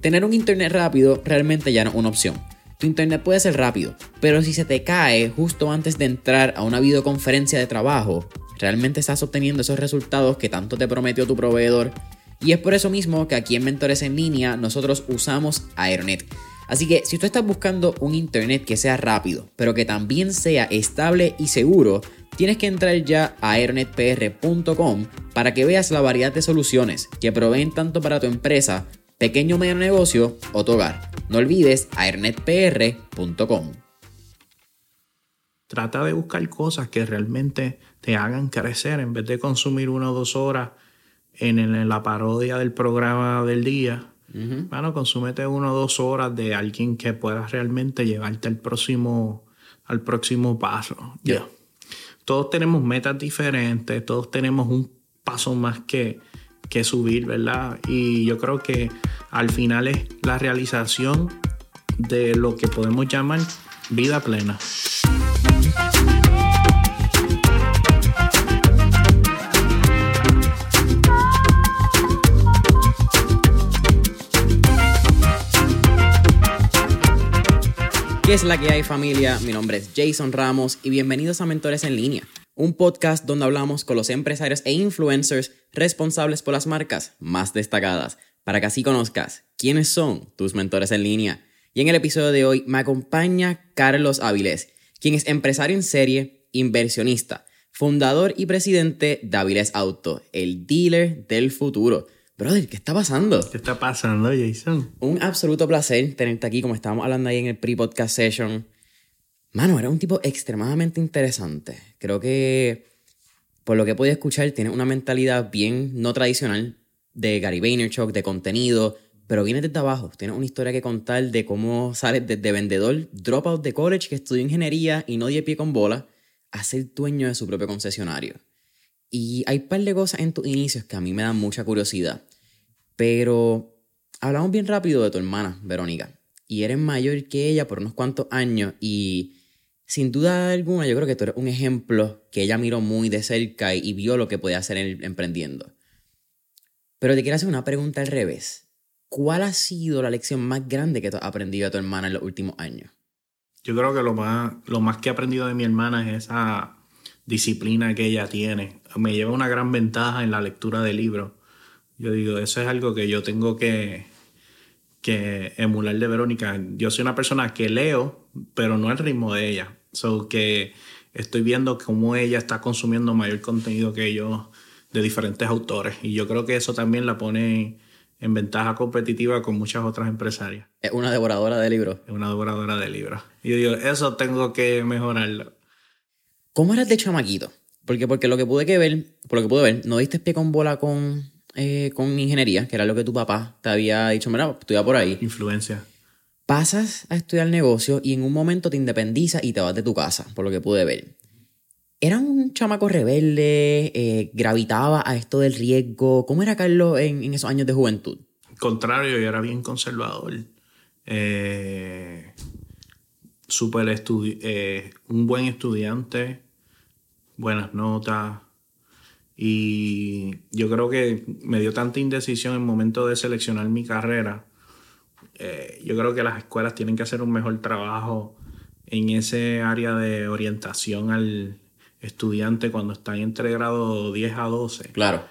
tener un Internet rápido realmente ya no es una opción tu internet puede ser rápido, pero si se te cae justo antes de entrar a una videoconferencia de trabajo, realmente estás obteniendo esos resultados que tanto te prometió tu proveedor. Y es por eso mismo que aquí en Mentores en línea nosotros usamos Aeronet. Así que si tú estás buscando un internet que sea rápido, pero que también sea estable y seguro, tienes que entrar ya a aeronetpr.com para que veas la variedad de soluciones que proveen tanto para tu empresa pequeño o medio negocio o tu hogar. No olvides airnetpr.com. Trata de buscar cosas que realmente te hagan crecer en vez de consumir una o dos horas en, la parodia del programa del día. Bueno, consúmete una o dos horas de alguien que pueda realmente llevarte al próximo, al próximo paso. Todos tenemos metas diferentes, todos tenemos un paso más que, que subir, ¿verdad? Y yo creo que al final es la realización de lo que podemos llamar vida plena. ¿Qué es la que hay familia? Mi nombre es Jason Ramos y bienvenidos a Mentores en línea un podcast donde hablamos con los empresarios e influencers responsables por las marcas más destacadas, para que así conozcas quiénes son tus mentores en línea. Y en el episodio de hoy me acompaña Carlos Avilés, quien es empresario en serie, inversionista, fundador y presidente de Avilés Auto, el dealer del futuro. Brother, ¿qué está pasando? ¿Qué está pasando, Jason? Un absoluto placer tenerte aquí, como estábamos hablando ahí en el pre-podcast session. Mano, era un tipo extremadamente interesante. Creo que, por lo que podido escuchar, tiene una mentalidad bien no tradicional de Gary Vaynerchuk, de contenido, pero viene desde abajo. Tiene una historia que contar de cómo sale desde vendedor, dropout de college, que estudió ingeniería y no dio pie con bola, a ser dueño de su propio concesionario. Y hay un par de cosas en tus inicios que a mí me dan mucha curiosidad. Pero hablamos bien rápido de tu hermana, Verónica. Y eres mayor que ella por unos cuantos años y sin duda alguna, yo creo que tú eres un ejemplo que ella miró muy de cerca y, vio lo que podía hacer emprendiendo. Pero te quiero hacer una pregunta al revés. ¿Cuál ha sido la lección más grande que tú has aprendido de tu hermana en los últimos años? Yo creo que lo más, lo más que he aprendido de mi hermana es esa disciplina que ella tiene. Me lleva una gran ventaja en la lectura de libros. Yo digo, eso es algo que yo tengo que, que emular de Verónica. Yo soy una persona que leo, pero no al ritmo de ella. So que estoy viendo cómo ella está consumiendo mayor contenido que yo de diferentes autores. Y yo creo que eso también la pone en ventaja competitiva con muchas otras empresarias. Es una devoradora de libros. Es una devoradora de libros. Y yo digo, eso tengo que mejorarlo. ¿Cómo eras de chamaquito? Porque, porque lo que pude que ver, por lo que pude ver, no diste pie con bola con eh, con ingeniería, que era lo que tu papá te había dicho, mira, estudia por ahí. Influencia. Pasas a estudiar negocio y en un momento te independizas y te vas de tu casa, por lo que pude ver. ¿Era un chamaco rebelde? Eh, ¿Gravitaba a esto del riesgo? ¿Cómo era Carlos en, esos años de juventud? Contrario, yo era bien conservador. Eh, super eh, un buen estudiante, buenas notas, y yo creo que me dio tanta indecisión en el momento de seleccionar mi carrera. Eh, yo creo que las escuelas tienen que hacer un mejor trabajo en ese área de orientación al estudiante cuando están entre grado 10 a 12. Claro.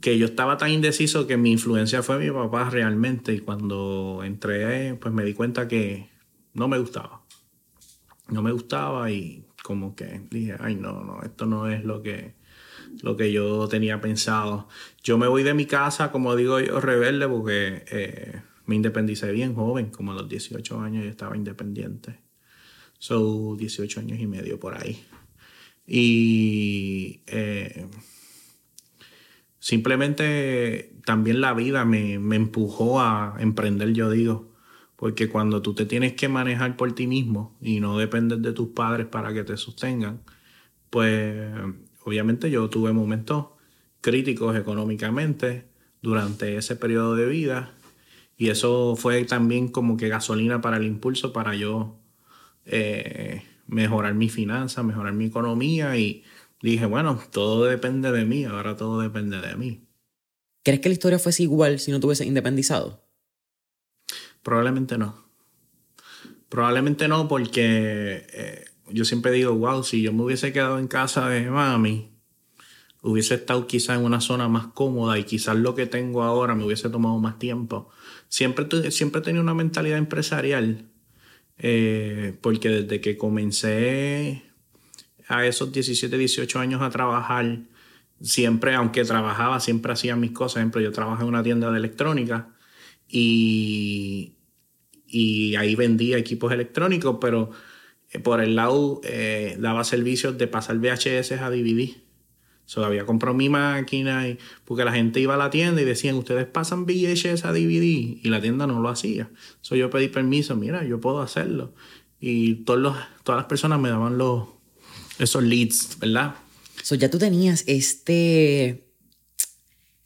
Que yo estaba tan indeciso que mi influencia fue mi papá realmente. Y cuando entré, pues me di cuenta que no me gustaba. No me gustaba y como que dije, ay, no, no, esto no es lo que, lo que yo tenía pensado. Yo me voy de mi casa, como digo yo, rebelde, porque eh, me independicé bien joven, como a los 18 años yo estaba independiente. So, 18 años y medio por ahí. Y eh, simplemente también la vida me, me empujó a emprender, yo digo. Porque cuando tú te tienes que manejar por ti mismo y no dependes de tus padres para que te sostengan, pues obviamente yo tuve momentos críticos económicamente durante ese periodo de vida y eso fue también como que gasolina para el impulso para yo eh, mejorar mi finanzas, mejorar mi economía y dije, bueno, todo depende de mí, ahora todo depende de mí. ¿Crees que la historia fuese igual si no tuviese independizado? Probablemente no. Probablemente no porque eh, yo siempre digo, wow, si yo me hubiese quedado en casa de mami, hubiese estado quizás en una zona más cómoda y quizás lo que tengo ahora me hubiese tomado más tiempo. Siempre, siempre he tenido una mentalidad empresarial, eh, porque desde que comencé a esos 17, 18 años a trabajar, siempre, aunque trabajaba, siempre hacía mis cosas. Por ejemplo, yo trabajé en una tienda de electrónica y, y ahí vendía equipos electrónicos, pero eh, por el lado eh, daba servicios de pasar VHS a DVD. So, había comprado mi máquina y, porque la gente iba a la tienda y decían, ustedes pasan VHS a DVD y la tienda no lo hacía. So, yo pedí permiso, mira, yo puedo hacerlo. Y todos los, todas las personas me daban los, esos leads, ¿verdad? So, ya tú tenías este,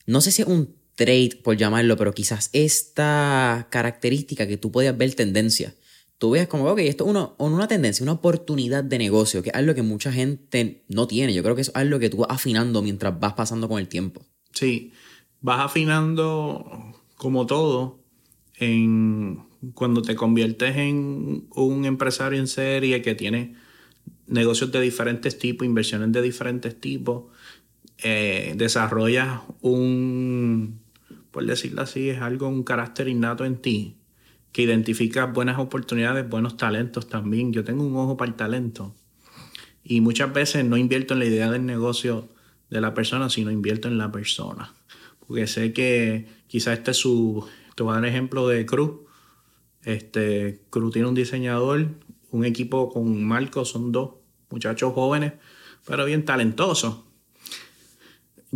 no sé si un trait por llamarlo, pero quizás esta característica que tú podías ver tendencia tú ves como, ok, esto es uno, una tendencia, una oportunidad de negocio, que es algo que mucha gente no tiene. Yo creo que es algo que tú vas afinando mientras vas pasando con el tiempo. Sí, vas afinando como todo en cuando te conviertes en un empresario en serie que tiene negocios de diferentes tipos, inversiones de diferentes tipos, eh, desarrollas un, por decirlo así, es algo, un carácter innato en ti que identifica buenas oportunidades, buenos talentos también. Yo tengo un ojo para el talento. Y muchas veces no invierto en la idea del negocio de la persona, sino invierto en la persona. Porque sé que quizás este es su... Te voy a dar ejemplo de Cruz. Este, Cruz tiene un diseñador, un equipo con Marco, son dos muchachos jóvenes, pero bien talentosos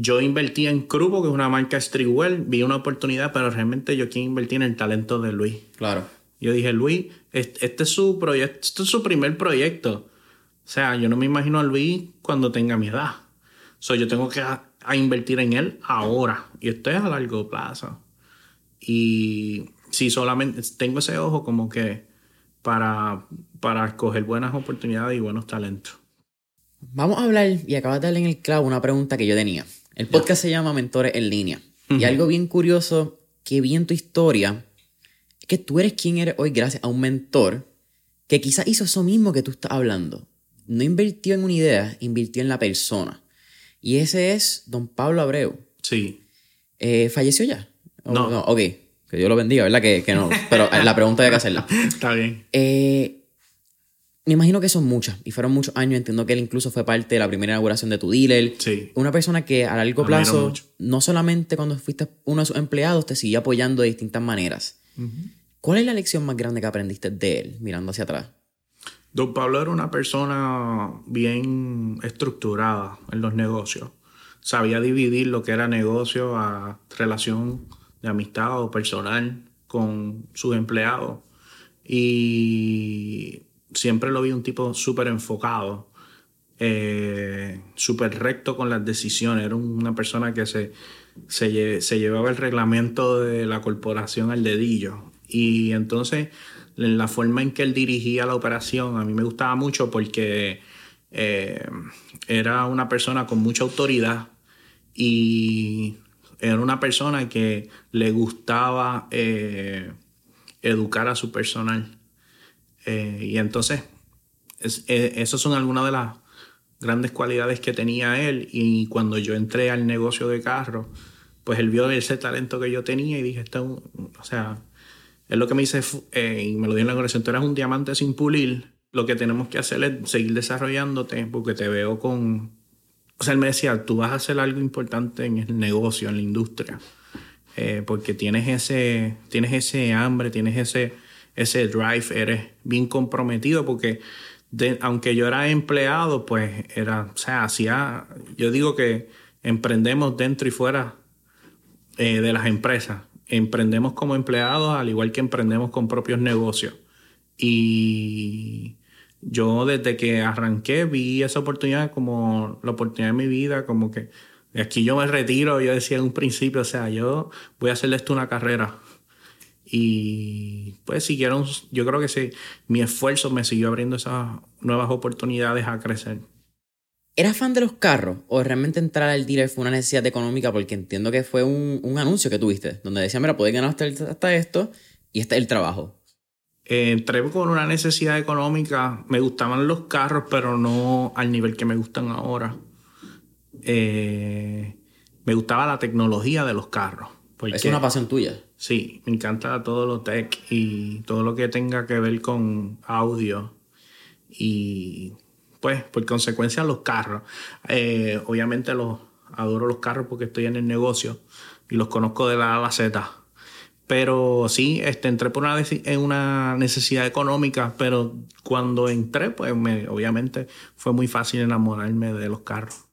yo invertí en Crupo, que es una marca streetwear, vi una oportunidad, pero realmente yo quiero invertir en el talento de Luis. Claro. Yo dije, Luis, este, es su proyecto, este es su primer proyecto. O sea, yo no me imagino a Luis cuando tenga mi edad. So, yo tengo que invertir en él ahora. Y esto es a largo plazo. Y si solamente tengo ese ojo como que para, para escoger buenas oportunidades y buenos talentos. Vamos a hablar, y acabas de darle en el clavo una pregunta que yo tenía. El podcast se llama Mentores en línea. Y algo bien curioso que vi en tu historia es que tú eres quien eres hoy gracias a un mentor que quizás hizo eso mismo que tú estás hablando. No invirtió en una idea, invirtió en la persona. Y ese es don Pablo Abreu. Sí. Eh, ¿Falleció ya? No. no. Ok, que Dios lo bendiga, ¿verdad? Que, que no. Pero la pregunta hay que hacerla. Está bien. Eh, me imagino que son muchas y fueron muchos años. Entiendo que él incluso fue parte de la primera inauguración de tu dealer. Sí. Una persona que a largo plazo, no solamente cuando fuiste uno de sus empleados, te siguió apoyando de distintas maneras. ¿Cuál es la lección más grande que aprendiste de él mirando hacia atrás? Don Pablo era una persona bien estructurada en los negocios. Sabía dividir lo que era negocio a relación de amistad o personal con sus empleados. Y siempre lo vi un tipo súper enfocado, eh, súper recto con las decisiones. Era una persona que se, se, llevaba el reglamento de la corporación al dedillo. Y entonces, la forma en que él dirigía la operación, a mí me gustaba mucho porque eh, era una persona con mucha autoridad y era una persona que le gustaba eh, educar a su personal. Eh, y entonces, es, eh, esas son algunas de las grandes cualidades que tenía él. Y cuando yo entré al negocio de carros, pues él vio ese talento que yo tenía y dije, esto, o sea, es lo que me dice, eh, y me lo dio en la conversación, tú eres un diamante sin pulir, lo que tenemos que hacer es seguir desarrollándote porque te veo con... O sea, él me decía, tú vas a hacer algo importante en el negocio, en la industria, porque tienes ese, tienes ese hambre, tienes ese ese drive, eres bien comprometido porque aunque yo era empleado, pues era, o sea, hacía, yo digo que emprendemos dentro y fuera eh, de las empresas. Emprendemos como empleados, al igual que emprendemos con propios negocios. Y yo desde que arranqué vi esa oportunidad como la oportunidad de mi vida, como que aquí yo me retiro, yo decía en un principio, o sea, yo voy a hacerle esto una carrera. Y pues siguieron, yo creo que sí, mi esfuerzo me siguió abriendo esas nuevas oportunidades a crecer. ¿Eras fan de los carros o realmente entrar al dealer fue una necesidad económica? Porque entiendo que fue un, un anuncio que tuviste, donde decía, mira, puedes ganar hasta, hasta esto y este es el trabajo. Eh, entré con una necesidad económica. Me gustaban los carros, pero no al nivel que me gustan ahora. Eh, me gustaba la tecnología de los carros. es una pasión tuya. Sí, me encanta todo lo tech y todo lo que tenga que ver con audio. Y pues, por consecuencia, los carros. Eh, obviamente adoro los carros porque estoy en el negocio y los conozco de la A a la Z. Pero sí, este, entré por una, en una necesidad económica, pero cuando entré, pues me, obviamente fue muy fácil enamorarme de los carros.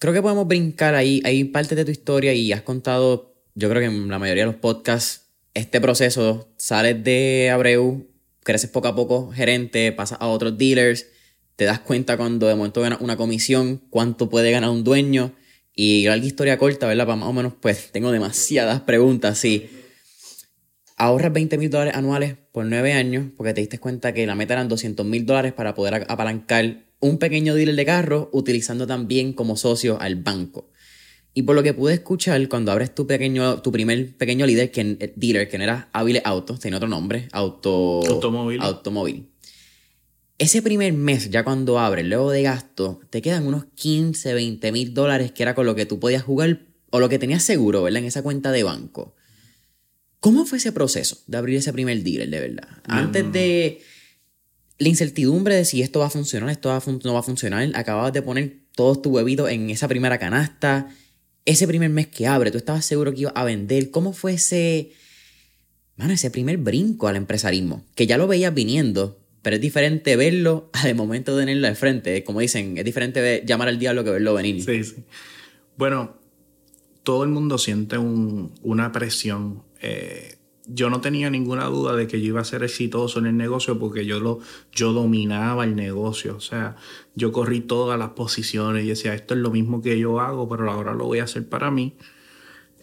Creo que podemos brincar ahí, hay parte de tu historia y has contado, yo creo que en la mayoría de los podcasts, este proceso, sales de Abreu, creces poco a poco gerente, pasas a otros dealers, te das cuenta cuando de momento ganas una comisión, cuánto puede ganar un dueño y larga historia corta, ¿verdad? Para más o menos, pues tengo demasiadas preguntas, sí ahorras 20 mil dólares anuales por 9 años porque te diste cuenta que la meta eran 200 mil dólares para poder apalancar un pequeño dealer de carro utilizando también como socio al banco. Y por lo que pude escuchar, cuando abres tu pequeño, tu primer pequeño líder, que, eh, dealer, que no era Habile Autos, tenía otro nombre, auto, automóvil. automóvil. Ese primer mes, ya cuando abres, luego de gasto, te quedan unos 15, 20 mil dólares, que era con lo que tú podías jugar, o lo que tenías seguro, ¿verdad? En esa cuenta de banco. ¿Cómo fue ese proceso de abrir ese primer dealer, de verdad? Antes de la incertidumbre de si esto va a funcionar, esto no va a funcionar, acababas de poner todos tus huevitos en esa primera canasta, ese primer mes que abre, tú estabas seguro que iba a vender. ¿Cómo fue ese, mano, ese primer brinco al empresarismo? Que ya lo veías viniendo, pero es diferente verlo al momento de tenerlo de frente. Como dicen, es diferente llamar al diablo que verlo venir. Sí, sí. Bueno, todo el mundo siente una presión eh, yo no tenía ninguna duda de que yo iba a ser exitoso en el negocio porque yo, lo, yo dominaba el negocio. O sea, yo corrí todas las posiciones y decía, esto es lo mismo que yo hago, pero ahora lo voy a hacer para mí.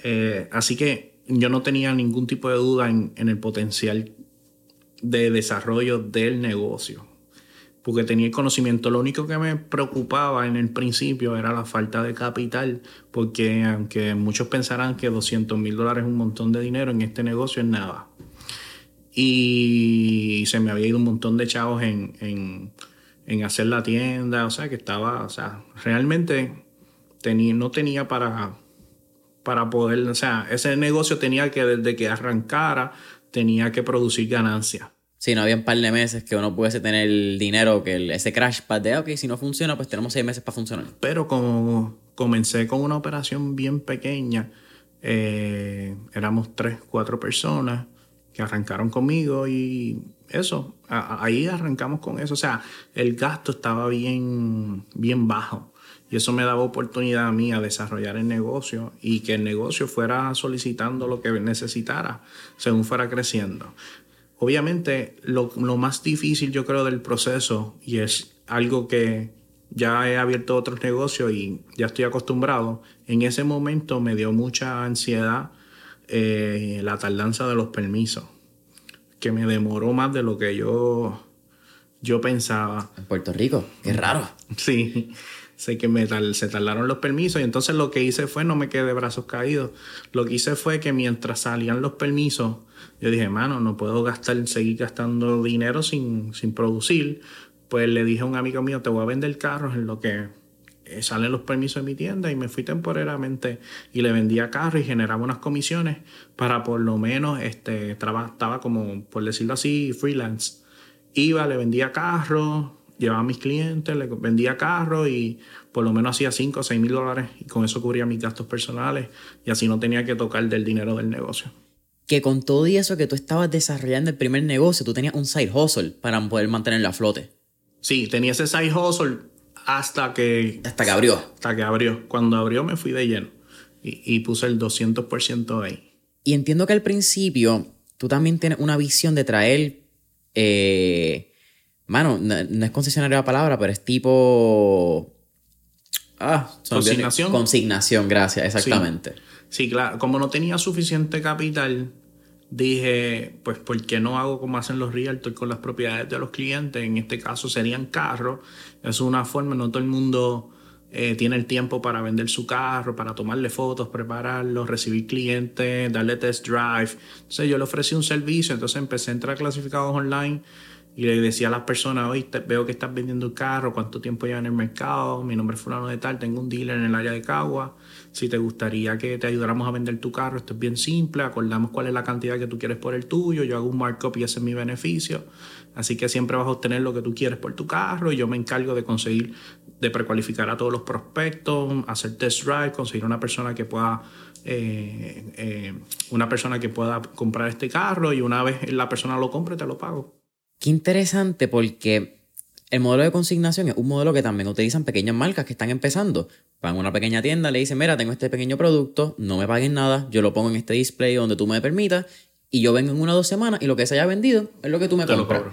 Eh, así que yo no tenía ningún tipo de duda en el potencial de desarrollo del negocio porque tenía el conocimiento. Lo único que me preocupaba en el principio era la falta de capital, porque aunque muchos pensarán que 200 mil dólares es un montón de dinero, en este negocio es nada. Y se me había ido un montón de chavos en, hacer la tienda, o sea, que estaba, o sea, realmente tenía, no tenía para, para poder, o sea, ese negocio tenía que desde que arrancara, tenía que producir ganancias. Si no había un par de meses que uno pudiese tener el dinero, que ese crash pad de, ok, si no funciona, pues tenemos seis meses para funcionar. Pero como comencé con una operación bien pequeña, eh, éramos tres, cuatro personas que arrancaron conmigo y eso, ahí arrancamos con eso. O sea, el gasto estaba bien, bien bajo. Y eso me daba oportunidad a mí a desarrollar el negocio y que el negocio fuera solicitando lo que necesitara según fuera creciendo. Obviamente, lo, más difícil yo creo del proceso, y es algo que ya he abierto otros negocios y ya estoy acostumbrado, en ese momento me dio mucha ansiedad eh, la tardanza de los permisos, que me demoró más de lo que yo, yo pensaba. En Puerto Rico, qué raro. Sí, sé que me se tardaron los permisos y entonces lo que hice fue, no me quedé de brazos caídos, lo que hice fue que mientras salían los permisos, yo dije, mano, no puedo gastar, seguir gastando dinero sin, sin producir. Pues le dije a un amigo mío, te voy a vender carros en lo que eh, salen los permisos de mi tienda y me fui temporalmente y le vendía carros y generaba unas comisiones para por lo menos, este, estaba como, por decirlo así, freelance. Iba, le vendía carros, llevaba a mis clientes, le vendía carros y por lo menos hacía 5 o 6 mil dólares y con eso cubría mis gastos personales y así no tenía que tocar del dinero del negocio que con todo y eso que tú estabas desarrollando el primer negocio, tú tenías un side hustle para poder mantenerlo a flote. Sí, tenía ese side hustle Hasta que... Hasta que abrió. Hasta que abrió. Cuando abrió me fui de lleno y, y puse el 200% ahí. Y entiendo que al principio tú también tienes una visión de traer... Eh, mano, no, es concesionario la palabra, pero es tipo... Ah, consignación. Consignación, gracias, exactamente. Sí. sí, claro. Como no tenía suficiente capital, dije, pues, ¿por qué no hago como hacen los realtors con las propiedades de los clientes? En este caso serían carros. Es una forma, no todo el mundo eh, tiene el tiempo para vender su carro, para tomarle fotos, prepararlo, recibir clientes, darle test drive. Entonces yo le ofrecí un servicio, entonces empecé a entrar a clasificados online y le decía a las personas, oye, veo que estás vendiendo un carro, cuánto tiempo lleva en el mercado, mi nombre es fulano de tal, tengo un dealer en el área de Cagua, si te gustaría que te ayudáramos a vender tu carro, esto es bien simple, acordamos cuál es la cantidad que tú quieres por el tuyo, yo hago un markup y ese es mi beneficio, así que siempre vas a obtener lo que tú quieres por tu carro y yo me encargo de conseguir, de precualificar a todos los prospectos, hacer test drive, conseguir una persona que pueda... Eh, eh, una persona que pueda comprar este carro y una vez la persona lo compre te lo pago. Qué interesante porque el modelo de consignación es un modelo que también utilizan pequeñas marcas que están empezando. Van a una pequeña tienda, le dicen, mira, tengo este pequeño producto, no me paguen nada, yo lo pongo en este display donde tú me permitas y yo vengo en una o dos semanas y lo que se haya vendido es lo que tú me compras.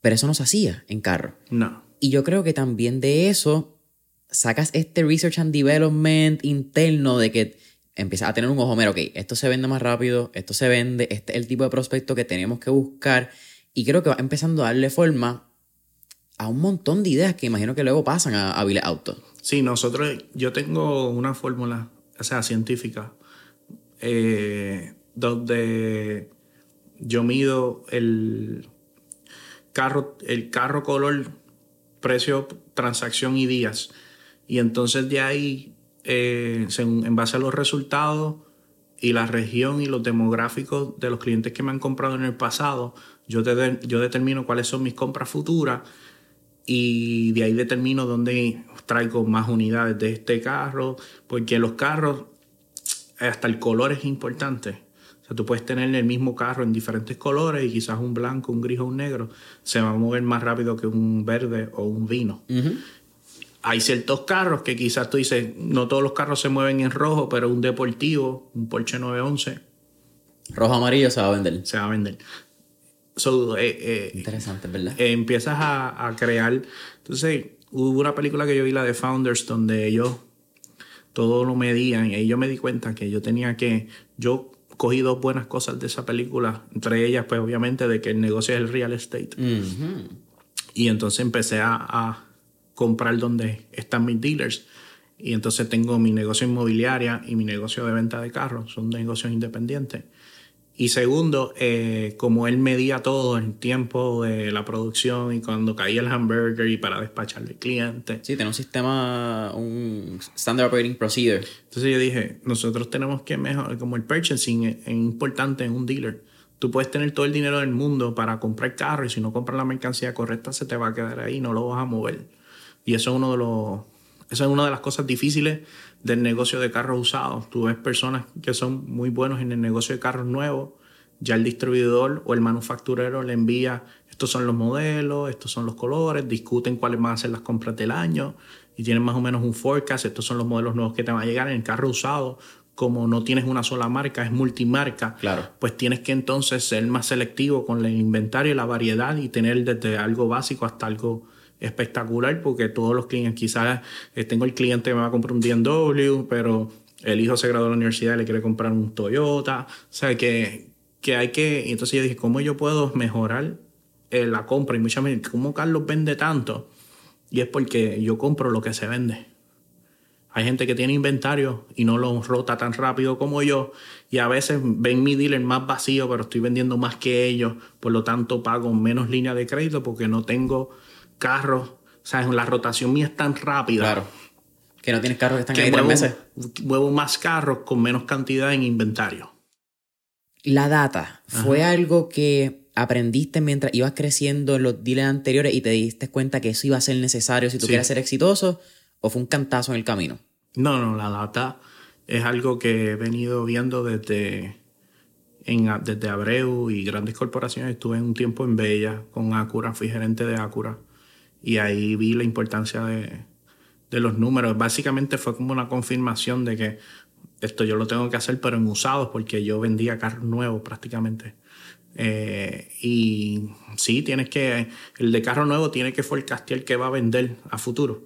Pero eso no se hacía en carro. No. Y yo creo que también de eso sacas este research and development interno de que empiezas a tener un ojo, mira, ok, esto se vende más rápido, esto se vende, este es el tipo de prospecto que tenemos que buscar y creo que va empezando a darle forma a un montón de ideas que imagino que luego pasan a, a Auto. Sí, nosotros, yo tengo una fórmula, o sea, científica, eh, donde yo mido el carro, el carro color, precio, transacción y días. Y entonces de ahí, eh, en base a los resultados y la región y los demográficos de los clientes que me han comprado en el pasado, yo, yo determino cuáles son mis compras futuras y de ahí determino dónde traigo más unidades de este carro, porque los carros, hasta el color es importante. O sea, tú puedes tener el mismo carro en diferentes colores y quizás un blanco, un gris o un negro se va a mover más rápido que un verde o un vino. Hay ciertos carros que quizás tú dices, no todos los carros se mueven en rojo, pero un deportivo, un Porsche 911. Rojo amarillo se va a vender. Se va a vender. Eh, eh, Interesante, ¿verdad? Eh, empiezas a, crear. Entonces, hubo una película que yo vi, la de Founders, donde ellos todo lo medían y ahí yo me di cuenta que yo tenía que. Yo cogí dos buenas cosas de esa película, entre ellas, pues obviamente, de que el negocio es el real estate. Y entonces empecé a, a, comprar donde están mis dealers. Y entonces tengo mi negocio inmobiliaria y mi negocio de venta de carros, son negocios independientes. Y segundo, eh, como él medía todo el tiempo de la producción y cuando caía el hamburger y para despacharle al cliente. Sí, tiene un sistema, un Standard Operating Procedure. Entonces yo dije, nosotros tenemos que mejorar, como el purchasing es, importante en un dealer. Tú puedes tener todo el dinero del mundo para comprar carro y si no compras la mercancía correcta se te va a quedar ahí, no lo vas a mover. Y eso es uno de los, eso es una de las cosas difíciles del negocio de carros usados. Tú ves personas que son muy buenos en el negocio de carros nuevos, ya el distribuidor o el manufacturero le envía, estos son los modelos, estos son los colores, discuten cuáles van a ser las compras del año y tienen más o menos un forecast, estos son los modelos nuevos que te van a llegar en el carro usado. Como no tienes una sola marca, es multimarca, claro. pues tienes que entonces ser más selectivo con el inventario y la variedad y tener desde algo básico hasta algo espectacular porque todos los clientes, quizás eh, tengo el cliente que me va a comprar un BMW, pero el hijo se graduó de la universidad y le quiere comprar un Toyota. O sea, que, que hay que... entonces yo dije, ¿cómo yo puedo mejorar eh, la compra? Y muchas veces, ¿cómo Carlos vende tanto? Y es porque yo compro lo que se vende. Hay gente que tiene inventario y no lo rota tan rápido como yo. Y a veces ven mi dealer más vacío, pero estoy vendiendo más que ellos. Por lo tanto, pago menos línea de crédito porque no tengo carros, o sea, la rotación mía es tan rápida. Claro. Que no tienes carros que están ahí tres meses. Muevo más carros con menos cantidad en inventario. La data, ¿fue algo que aprendiste mientras ibas creciendo en los dealers anteriores y te diste cuenta que eso iba a ser necesario si tú quieres ser exitoso? ¿O fue un cantazo en el camino? No, no, la data es algo que he venido viendo desde, en, desde Abreu y grandes corporaciones. Estuve un tiempo en Bella con Acura, fui gerente de Acura Y ahí vi la importancia de, de los números. Básicamente fue como una confirmación de que esto yo lo tengo que hacer, pero en usados, porque yo vendía carros nuevos prácticamente. Eh, y sí, tienes que, el de carro nuevo tiene que forecastear que va a vender a futuro.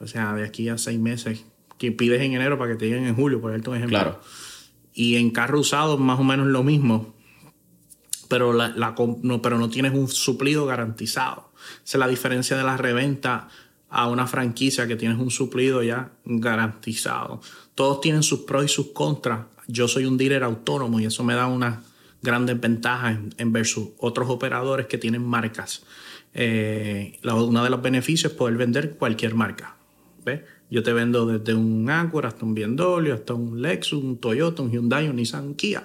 O sea, de aquí a seis meses, que pides en enero para que te lleguen en julio, por ejemplo. Claro. Y en carro usado más o menos lo mismo, pero, la, no, pero no tienes un suplido garantizado. Esa es la diferencia de la reventa a una franquicia que tienes un suplido ya garantizado. Todos tienen sus pros y sus contras. Yo soy un dealer autónomo y eso me da una grandes ventajas en, versus otros operadores que tienen marcas. Eh, uno de los beneficios es poder vender cualquier marca. ¿ves? Yo te vendo desde un Acura hasta un BMW, hasta un Lexus, un Toyota, un Hyundai, un Nissan, un Kia.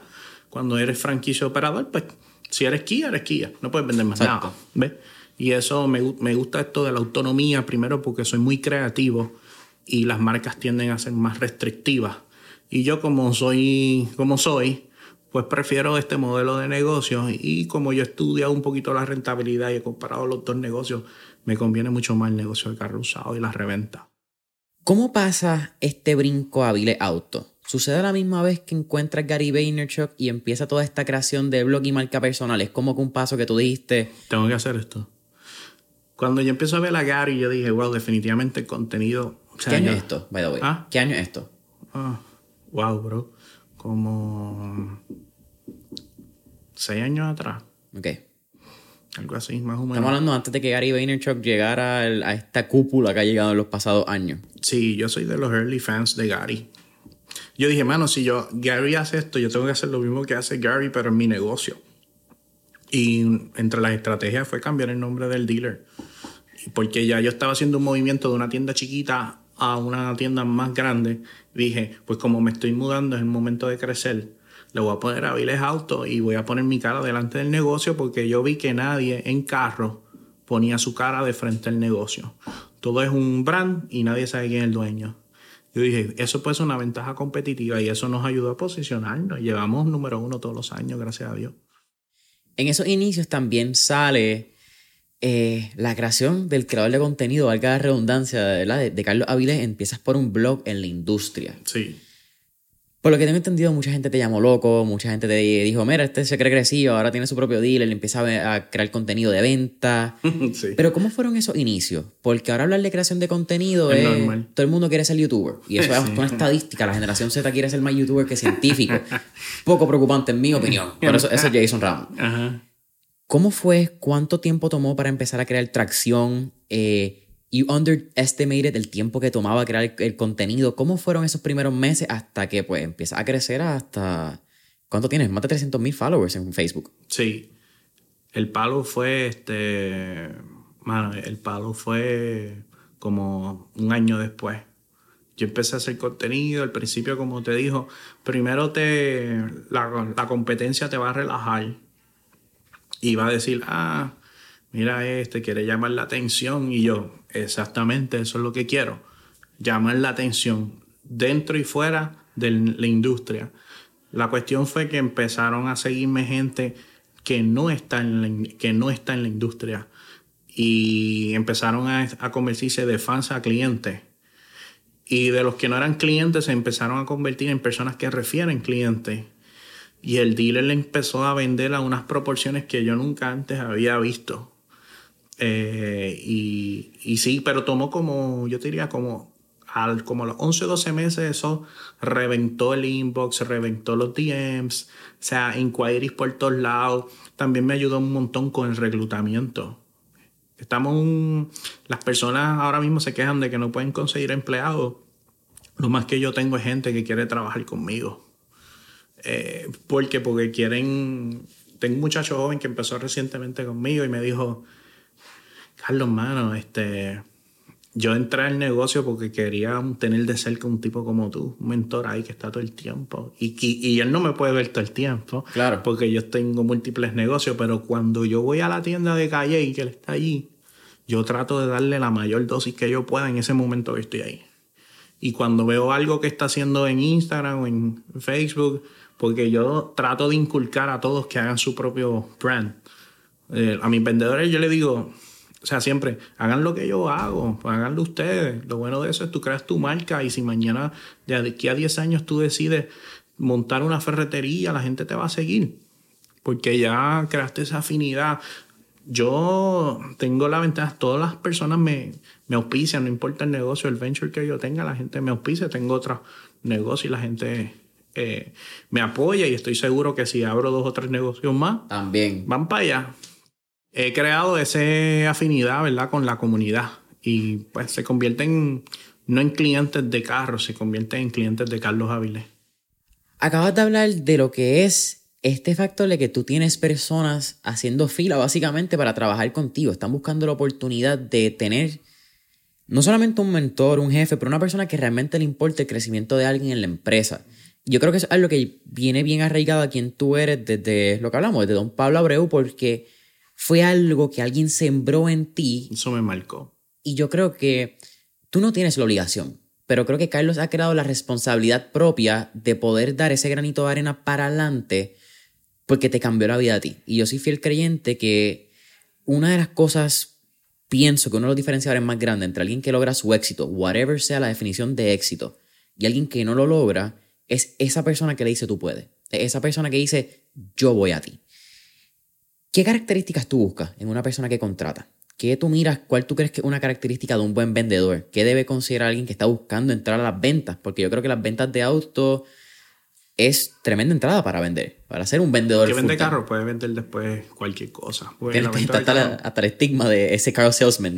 Cuando eres franquicia operador, pues si eres Kia, eres Kia. No puedes vender más nada. ¿ves? Y eso me, me gusta esto de la autonomía, primero porque soy muy creativo y las marcas tienden a ser más restrictivas. Y yo como soy, como soy, pues prefiero este modelo de negocio y como yo he estudiado un poquito la rentabilidad y he comparado los dos negocios, me conviene mucho más el negocio del carro usado y la reventa. ¿Cómo pasa este brinco a Vile Auto? ¿Sucede a la misma vez que encuentras Gary Vaynerchuk y empieza toda esta creación de blog y marca personal? ¿Es como que un paso que tú diste? Tengo que hacer esto. Cuando yo empiezo a ver a Gary, yo dije, wow, definitivamente el contenido... ¿Qué año es esto, by the way? ¿Ah? ¿Qué año es esto? Ah, wow, bro como seis años atrás. Ok. Algo así, más o menos. Estamos hablando antes de que Gary Vaynerchuk llegara a esta cúpula que ha llegado en los pasados años. Sí, yo soy de los early fans de Gary. Yo dije, mano, si yo Gary hace esto, yo tengo que hacer lo mismo que hace Gary, pero en mi negocio. Y entre las estrategias fue cambiar el nombre del dealer. Porque ya yo estaba haciendo un movimiento de una tienda chiquita a una tienda más grande, dije, pues como me estoy mudando, es el momento de crecer. Le voy a poner a Viles Auto y voy a poner mi cara delante del negocio porque yo vi que nadie en carro ponía su cara de frente al negocio. Todo es un brand y nadie sabe quién es el dueño. Yo dije, eso puede ser una ventaja competitiva y eso nos ayudó a posicionarnos. Llevamos número uno todos los años, gracias a Dios. En esos inicios también sale eh, la creación del creador de contenido, valga la redundancia, De, de, Carlos Avilés, empiezas por un blog en la industria. Sí. Por lo que tengo entendido, mucha gente te llamó loco, mucha gente te dijo, mira, este se cree crecido, ahora tiene su propio dealer, empieza a, crear contenido de venta. sí. Pero ¿cómo fueron esos inicios? Porque ahora hablar de creación de contenido es... Todo el mundo quiere ser youtuber. Y eso es una estadística. La generación Z quiere ser más youtuber que científico. Poco preocupante en mi opinión. Pero eso, eso es Jason Ramos. Ajá. ¿Cómo fue? ¿Cuánto tiempo tomó para empezar a crear tracción? Eh, you underestimated el tiempo que tomaba crear el, contenido. ¿Cómo fueron esos primeros meses hasta que pues empieza a crecer hasta... ¿Cuánto tienes? Más de 300 mil followers en Facebook. Sí. El palo fue este... Mano, el palo fue como un año después. Yo empecé a hacer contenido, al principio como te dijo, primero te la, la competencia te va a relajar y va a decir, ah, mira este, quiere llamar la atención. Y yo, exactamente, eso es lo que quiero. Llamar la atención dentro y fuera de la industria. La cuestión fue que empezaron a seguirme gente que no está en la, que no está en la industria y empezaron a, a convertirse de fans a clientes. Y de los que no eran clientes se empezaron a convertir en personas que refieren clientes. Y el dealer le empezó a vender a unas proporciones que yo nunca antes había visto. Eh, y, y, sí, pero tomó como, yo diría, como, al, como a los 11 o 12 meses eso reventó el inbox, reventó los DMs, o sea, inquiries por todos lados. También me ayudó un montón con el reclutamiento. Estamos, las personas ahora mismo se quejan de que no pueden conseguir empleados. Lo más que yo tengo es gente que quiere trabajar conmigo. Eh, ¿Por qué? Porque quieren... Tengo un muchacho joven que empezó recientemente conmigo y me dijo, Carlos, mano, este, yo entré al negocio porque quería tener de cerca un tipo como tú, un mentor ahí que está todo el tiempo. Y, y, él no me puede ver todo el tiempo. Claro. Porque yo tengo múltiples negocios, pero cuando yo voy a la tienda de Calle y que él está allí, yo trato de darle la mayor dosis que yo pueda en ese momento que estoy ahí. Y cuando veo algo que está haciendo en Instagram o en Facebook, porque yo trato de inculcar a todos que hagan su propio brand. Eh, a mis vendedores yo les digo, sea, siempre hagan lo que yo hago, háganlo ustedes. Lo bueno de eso es tú creas tu marca y si mañana, de aquí a 10 años, tú decides montar una ferretería, la gente te va a seguir. Porque ya creaste esa afinidad. Yo tengo la ventaja, todas las personas me, me auspician, no importa el negocio, el venture que yo tenga, la gente me auspicia, tengo otros negocios y la gente eh, me apoya y estoy seguro que si abro dos o tres negocios más, también van para allá. He creado esa afinidad, ¿verdad?, con la comunidad y pues se convierten no en clientes de carros, se convierten en clientes de Carlos Avilés. Acabas de hablar de lo que es este factor de que tú tienes personas haciendo fila básicamente para trabajar contigo, están buscando la oportunidad de tener no solamente un mentor, un jefe, pero una persona que realmente le importe el crecimiento de alguien en la empresa yo creo que es algo que viene bien arraigado a quien tú eres desde lo que hablamos, desde Don Pablo Abreu, porque fue algo que alguien sembró en ti. Eso me marcó. Y yo creo que tú no tienes la obligación, pero creo que Carlos ha creado la responsabilidad propia de poder dar ese granito de arena para adelante porque te cambió la vida a ti. Y yo soy fiel creyente que una de las cosas, pienso que uno de los diferenciadores más grandes entre alguien que logra su éxito, whatever sea la definición de éxito, y alguien que no lo logra, es esa persona que le dice tú puedes. esa persona que dice yo voy a ti. ¿Qué características tú buscas en una persona que contrata? ¿Qué tú miras? ¿Cuál tú crees que es una característica de un buen vendedor? ¿Qué debe considerar alguien que está buscando entrar a las ventas? Porque yo creo que las ventas de auto es tremenda entrada para vender, para ser un vendedor. Que vende carro puede vender después cualquier cosa. hasta, hasta, el estigma de ese car salesman.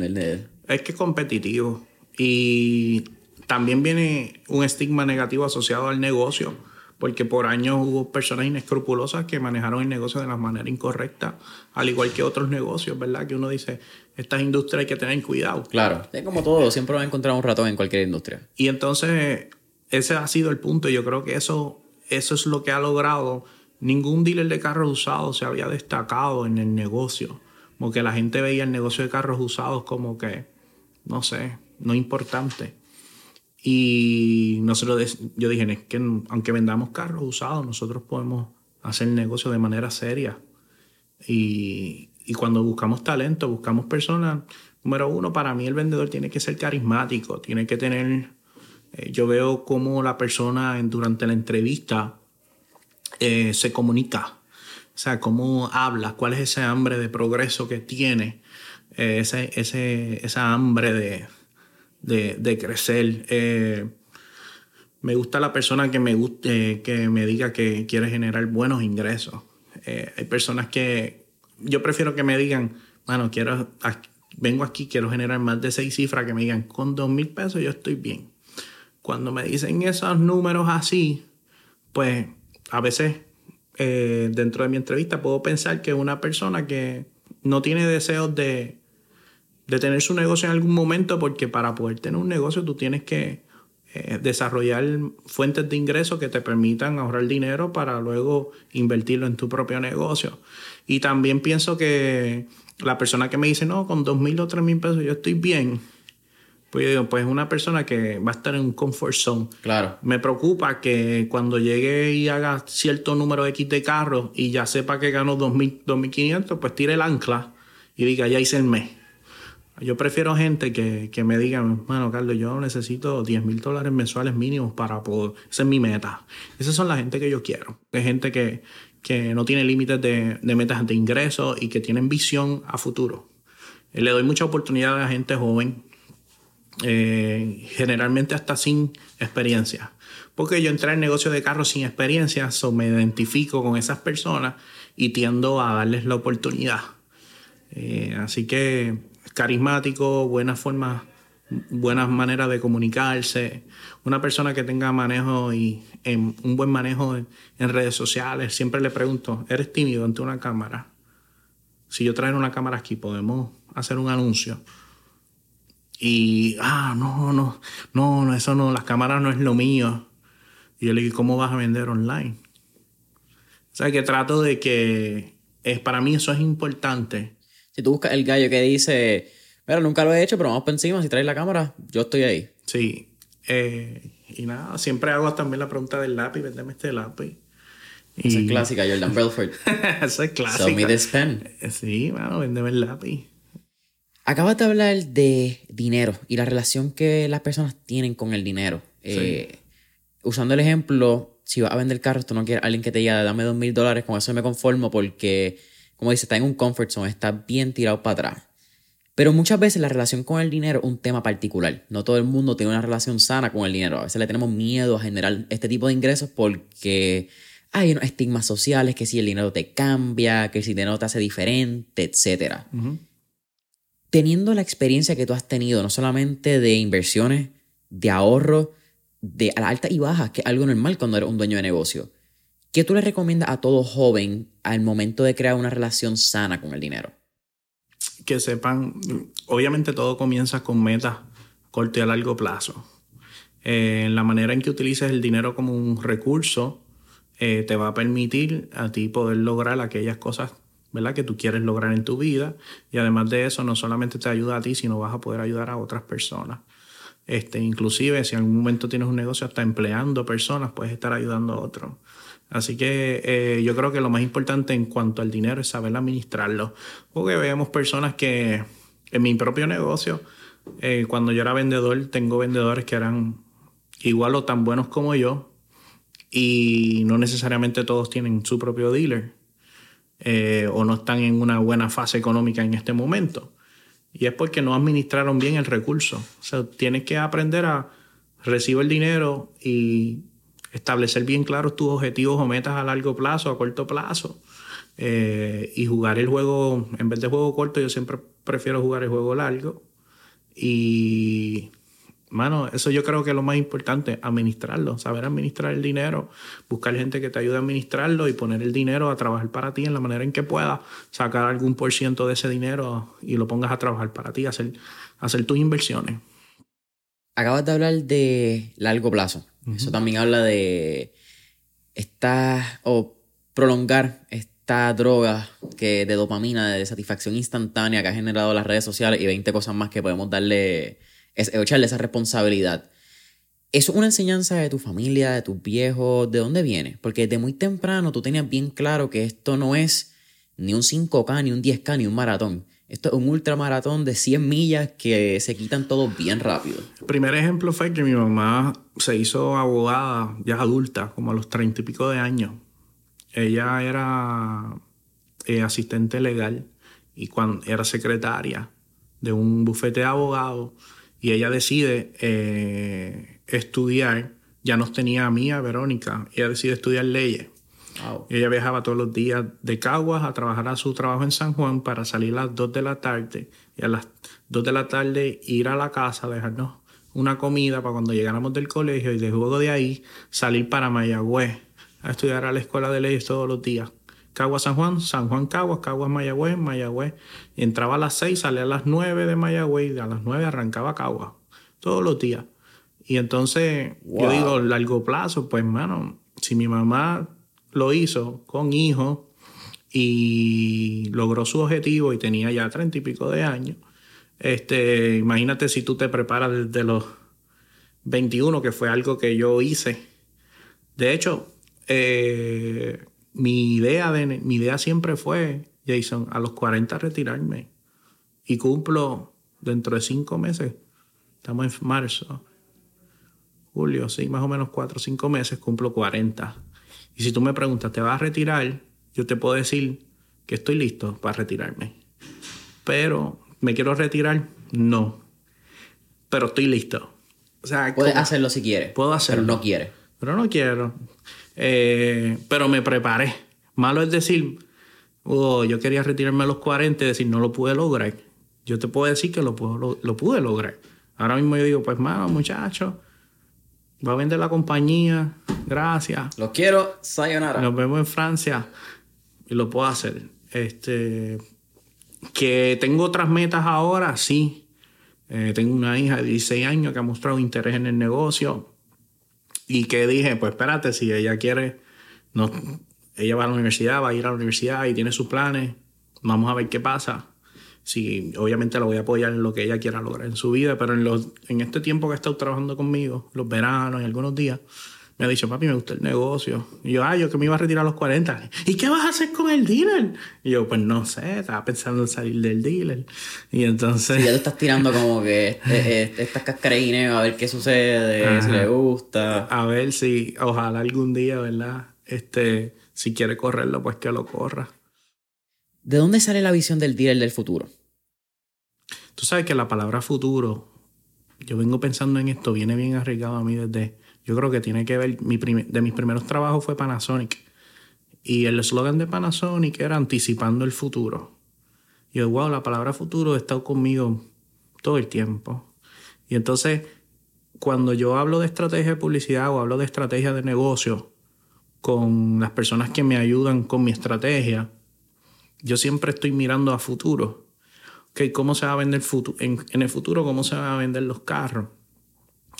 Es que es competitivo. Y también viene un estigma negativo asociado al negocio, porque por años hubo personas inescrupulosas que manejaron el negocio de la manera incorrecta, al igual que otros negocios, ¿verdad? Que uno dice, estas industrias hay que tener cuidado. Claro, es como todo, siempre va a encontrar un ratón en cualquier industria. Y entonces, ese ha sido el punto. Yo creo que eso, eso es lo que ha logrado. Ningún dealer de carros usados se había destacado en el negocio, porque la gente veía el negocio de carros usados como que, no sé, no importante. Y nosotros, yo dije, es que aunque vendamos carros usados, nosotros podemos hacer negocio de manera seria. Y, y cuando buscamos talento, buscamos personas, número uno, para mí el vendedor tiene que ser carismático, tiene que tener, eh, yo veo cómo la persona durante la entrevista eh, se comunica, o sea, cómo habla, cuál es ese hambre de progreso que tiene, eh, ese, ese, esa hambre de, de, crecer. Eh, me gusta la persona que me, guste, que me diga que quiere generar buenos ingresos. Eh, hay personas que yo prefiero que me digan, bueno, quiero, vengo aquí, quiero generar más de seis cifras, que me digan, con dos mil pesos yo estoy bien. Cuando me dicen esos números así, pues a veces eh, dentro de mi entrevista puedo pensar que una persona que no tiene deseos de, de tener su negocio en algún momento, porque para poder tener un negocio tú tienes que eh, desarrollar fuentes de ingresos que te permitan ahorrar dinero para luego invertirlo en tu propio negocio. Y también pienso que la persona que me dice, no, con dos mil o tres mil pesos yo estoy bien, pues yo digo, pues es una persona que va a estar en un comfort zone. Claro. Me preocupa que cuando llegue y haga cierto número X de carros y ya sepa que ganó 2.000, 2.500, pues tire el ancla y diga, ya hice el mes. Yo prefiero gente que, que me diga, bueno, Carlos, yo necesito 10 mil dólares mensuales mínimos para poder. Esa es mi meta. Esas son la gente que yo quiero. Es gente que, que no tiene límites de, de, metas de ingresos y que tienen visión a futuro. Eh, le doy mucha oportunidad a la gente joven, eh, generalmente hasta sin experiencia. Porque yo entré en negocio de carros sin experiencia, so me identifico con esas personas y tiendo a darles la oportunidad. Eh, así que carismático, buenas formas, buenas maneras de comunicarse, una persona que tenga manejo y en, un buen manejo en, redes sociales. Siempre le pregunto, ¿eres tímido ante una cámara? Si yo traigo una cámara aquí, podemos hacer un anuncio. Y, ah, no, no, no, no, eso no, las cámaras no es lo mío. Y yo le digo, ¿cómo vas a vender online? O sea, que trato de que, es, para mí eso es importante si tú buscas el gallo que dice, pero nunca lo he hecho, pero vamos por encima, si traes la cámara, yo estoy ahí. Sí. Eh, y nada, siempre hago también la pregunta del lápiz, vendeme este lápiz. Esa es clásica, Jordan Belfort. Esa es clásica. Sell me this pen. Sí, bueno, vendeme el lápiz. Acabas de hablar de dinero y la relación que las personas tienen con el dinero. Eh, usando el ejemplo, si vas a vender carros, tú no quieres alguien que te diga, dame dos mil dólares, con eso me conformo porque, como dice, está en un comfort zone, está bien tirado para atrás. Pero muchas veces la relación con el dinero es un tema particular. No todo el mundo tiene una relación sana con el dinero. A veces le tenemos miedo a generar este tipo de ingresos porque hay unos estigmas sociales, que si el dinero te cambia, que si el dinero te hace diferente, etc. Teniendo la experiencia que tú has tenido, no solamente de inversiones, de ahorro, de altas y bajas, que es algo normal cuando eres un dueño de negocio. ¿Qué tú le recomiendas a todo joven al momento de crear una relación sana con el dinero? Que sepan, obviamente todo comienza con metas corto y a largo plazo. Eh, la manera en que utilices el dinero como un recurso eh, te va a permitir a ti poder lograr aquellas cosas ¿verdad? que tú quieres lograr en tu vida y además de eso no solamente te ayuda a ti, sino vas a poder ayudar a otras personas. Este, inclusive si en algún momento tienes un negocio hasta empleando personas, puedes estar ayudando a otros. Así que eh, yo creo que lo más importante en cuanto al dinero es saber administrarlo. Porque vemos personas que en mi propio negocio, eh, cuando yo era vendedor, tengo vendedores que eran igual o tan buenos como yo y no necesariamente todos tienen su propio dealer eh, o no están en una buena fase económica en este momento. Y es porque no administraron bien el recurso. O sea, tienes que aprender a recibir el dinero y establecer bien claros tus objetivos o metas a largo plazo, a corto plazo. Eh, y jugar el juego, en vez de juego corto, yo siempre prefiero jugar el juego largo. Y Mano, eso yo creo que es lo más importante, administrarlo, saber administrar el dinero, buscar gente que te ayude a administrarlo y poner el dinero a trabajar para ti en la manera en que puedas, sacar algún por ciento de ese dinero y lo pongas a trabajar para ti, hacer, hacer tus inversiones. Acabas de hablar de largo plazo. Eso también habla de esta o prolongar esta droga que de dopamina, de satisfacción instantánea que ha generado las redes sociales y 20 cosas más que podemos darle es echarle esa responsabilidad. ¿Eso es una enseñanza de tu familia, de tus viejos? ¿De dónde viene? Porque desde muy temprano tú tenías bien claro que esto no es ni un 5K, ni un 10K, ni un maratón. Esto es un ultramaratón de 100 millas que se quitan todos bien rápido. El primer ejemplo fue que mi mamá se hizo abogada ya adulta, como a los 30 y pico de años. Ella era eh, asistente legal y cuando era secretaria de un bufete de abogados y ella decide eh, estudiar, ya nos tenía a mí, a Verónica, ella decide estudiar leyes. Y ella viajaba todos los días de Caguas a trabajar a su trabajo en San Juan para salir a las 2 de la tarde y a las 2 de la tarde ir a la casa, dejarnos una comida para cuando llegáramos del colegio y de luego de ahí salir para Mayagüez a estudiar a la escuela de leyes todos los días. Caguas San Juan, San Juan Caguas, Caguas Mayagüez, Mayagüez. Y entraba a las 6, salía a las 9 de Mayagüez y a las 9 arrancaba Caguas. Todos los días. Y entonces, yo digo, largo plazo, pues, hermano, si mi mamá lo hizo con hijos y logró su objetivo y tenía ya treinta y pico de años, este, imagínate si tú te preparas desde los 21, que fue algo que yo hice. De hecho, eh, mi idea, de, mi idea siempre fue, Jason, a los 40 retirarme. Y cumplo dentro de cinco meses. Estamos en marzo. Julio, sí, más o menos cuatro o cinco meses, cumplo 40. Y si tú me preguntas, ¿te vas a retirar? Yo te puedo decir que estoy listo para retirarme. Pero, ¿me quiero retirar? No. Pero estoy listo. O sea, Puedes hacerlo si quieres. Puedo hacerlo. Pero no quieres. Pero no quiero. Eh, pero me preparé. Malo es decir, oh, yo quería retirarme a los 40 y decir, no lo pude lograr. Yo te puedo decir que lo, puedo, lo, pude lograr. Ahora mismo yo digo, pues, mano, muchacho, va a vender la compañía, gracias. Lo quiero, sayonara. Nos vemos en Francia y lo puedo hacer. Este, que tengo otras metas ahora, sí. Eh, tengo una hija de 16 años que ha mostrado interés en el negocio. Y que dije, pues espérate, si ella quiere, no, ella va a la universidad, va a ir a la universidad y tiene sus planes, vamos a ver qué pasa. Sí, obviamente la voy a apoyar en lo que ella quiera lograr en su vida, pero en, los, en este tiempo que ha estado trabajando conmigo, los veranos y algunos días, me ha dicho, papi, me gusta el negocio. Y yo, ah, yo que me iba a retirar a los 40. ¿Y qué vas a hacer con el dealer? Y yo, pues no sé, estaba pensando en salir del dealer. Y entonces... ya te estás tirando como que este, este, estas cascarines a ver qué sucede, si le gusta. A ver si, ojalá algún día, ¿verdad? Este, si quiere correrlo, pues que lo corra. ¿De dónde sale la visión del dealer del futuro? Tú sabes que la palabra futuro, yo vengo pensando en esto, viene bien arriesgado a mí desde yo creo que tiene que ver, mi de mis primeros trabajos fue Panasonic. Y el eslogan de Panasonic era anticipando el futuro. Y yo, wow, la palabra futuro ha estado conmigo todo el tiempo. Y entonces, cuando yo hablo de estrategia de publicidad o hablo de estrategia de negocio con las personas que me ayudan con mi estrategia, yo siempre estoy mirando a futuro. Okay, ¿Cómo se va a vender en, en el futuro? ¿Cómo se van a vender los carros?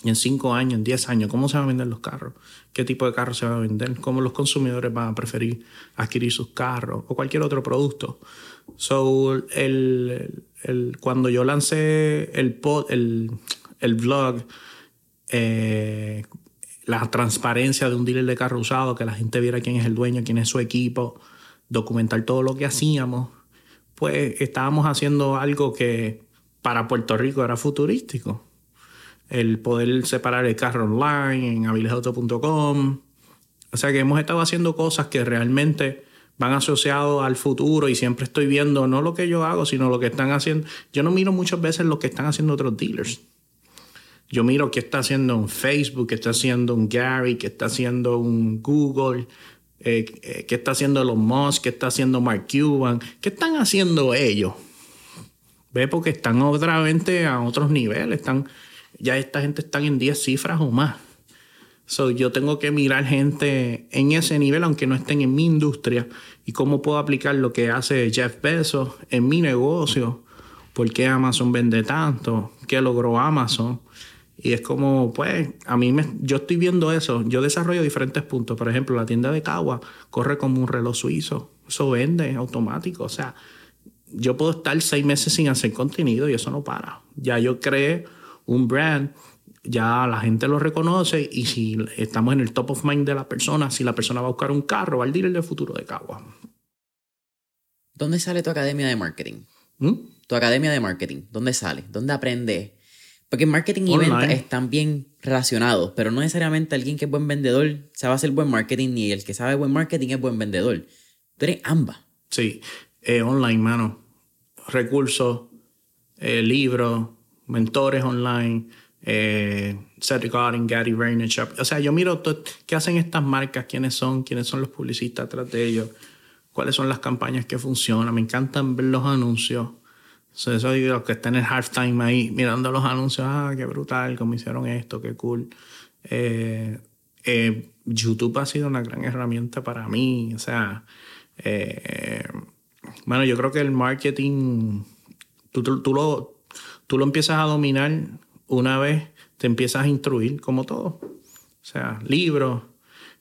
en 5 años, en 10 años, cómo se van a vender los carros, qué tipo de carro se va a vender, cómo los consumidores van a preferir adquirir sus carros o cualquier otro producto. So, el, el, cuando yo lancé el, pod, el, el vlog, eh, la transparencia de un dealer de carro usado, que la gente viera quién es el dueño, quién es su equipo, documentar todo lo que hacíamos, pues estábamos haciendo algo que para Puerto Rico era futurístico el poder separar el carro online en habilesauto.com. O sea que hemos estado haciendo cosas que realmente van asociados al futuro y siempre estoy viendo no lo que yo hago, sino lo que están haciendo. Yo no miro muchas veces lo que están haciendo otros dealers. Yo miro qué está haciendo un Facebook, qué está haciendo un Gary, qué está haciendo un Google, eh, eh, qué está haciendo Elon Musk, qué está haciendo Mark Cuban, qué están haciendo ellos. Ve porque están otra vez a otros niveles, están ya esta gente está en 10 cifras o más. So, yo tengo que mirar gente en ese nivel, aunque no estén en mi industria, y cómo puedo aplicar lo que hace Jeff Bezos en mi negocio, por qué Amazon vende tanto, qué logró Amazon. Y es como, pues, a mí me, yo estoy viendo eso. Yo desarrollo diferentes puntos. Por ejemplo, la tienda de Cagua corre como un reloj suizo. Eso vende automático. O sea, yo puedo estar seis meses sin hacer contenido y eso no para. Ya yo creé un brand, ya la gente lo reconoce y si estamos en el top of mind de la persona, si la persona va a buscar un carro, va al dealer del futuro de Cagua. ¿Dónde sale tu academia de marketing? ¿Mm? Tu academia de marketing, ¿dónde sale? ¿Dónde aprende? Porque marketing y venta están bien relacionados, pero no necesariamente alguien que es buen vendedor sabe hacer buen marketing, ni el que sabe buen marketing es buen vendedor. Tú eres ambas. Sí, eh, online, mano. Recursos, eh, libros, mentores online, eh, Seth Godin, Gary Vaynerchuk. O sea, yo miro qué hacen estas marcas, quiénes son, quiénes son los publicistas atrás de ellos, cuáles son las campañas que funcionan. Me encantan ver los anuncios. So, eso digo, los que están en el halftime ahí mirando los anuncios, ah, qué brutal, cómo hicieron esto, qué cool. Eh, eh, YouTube ha sido una gran herramienta para mí. O sea, bueno, yo creo que el marketing, tú, tú, lo, tú lo empiezas a dominar una vez te empiezas a instruir, como todo. O sea, libros, eh,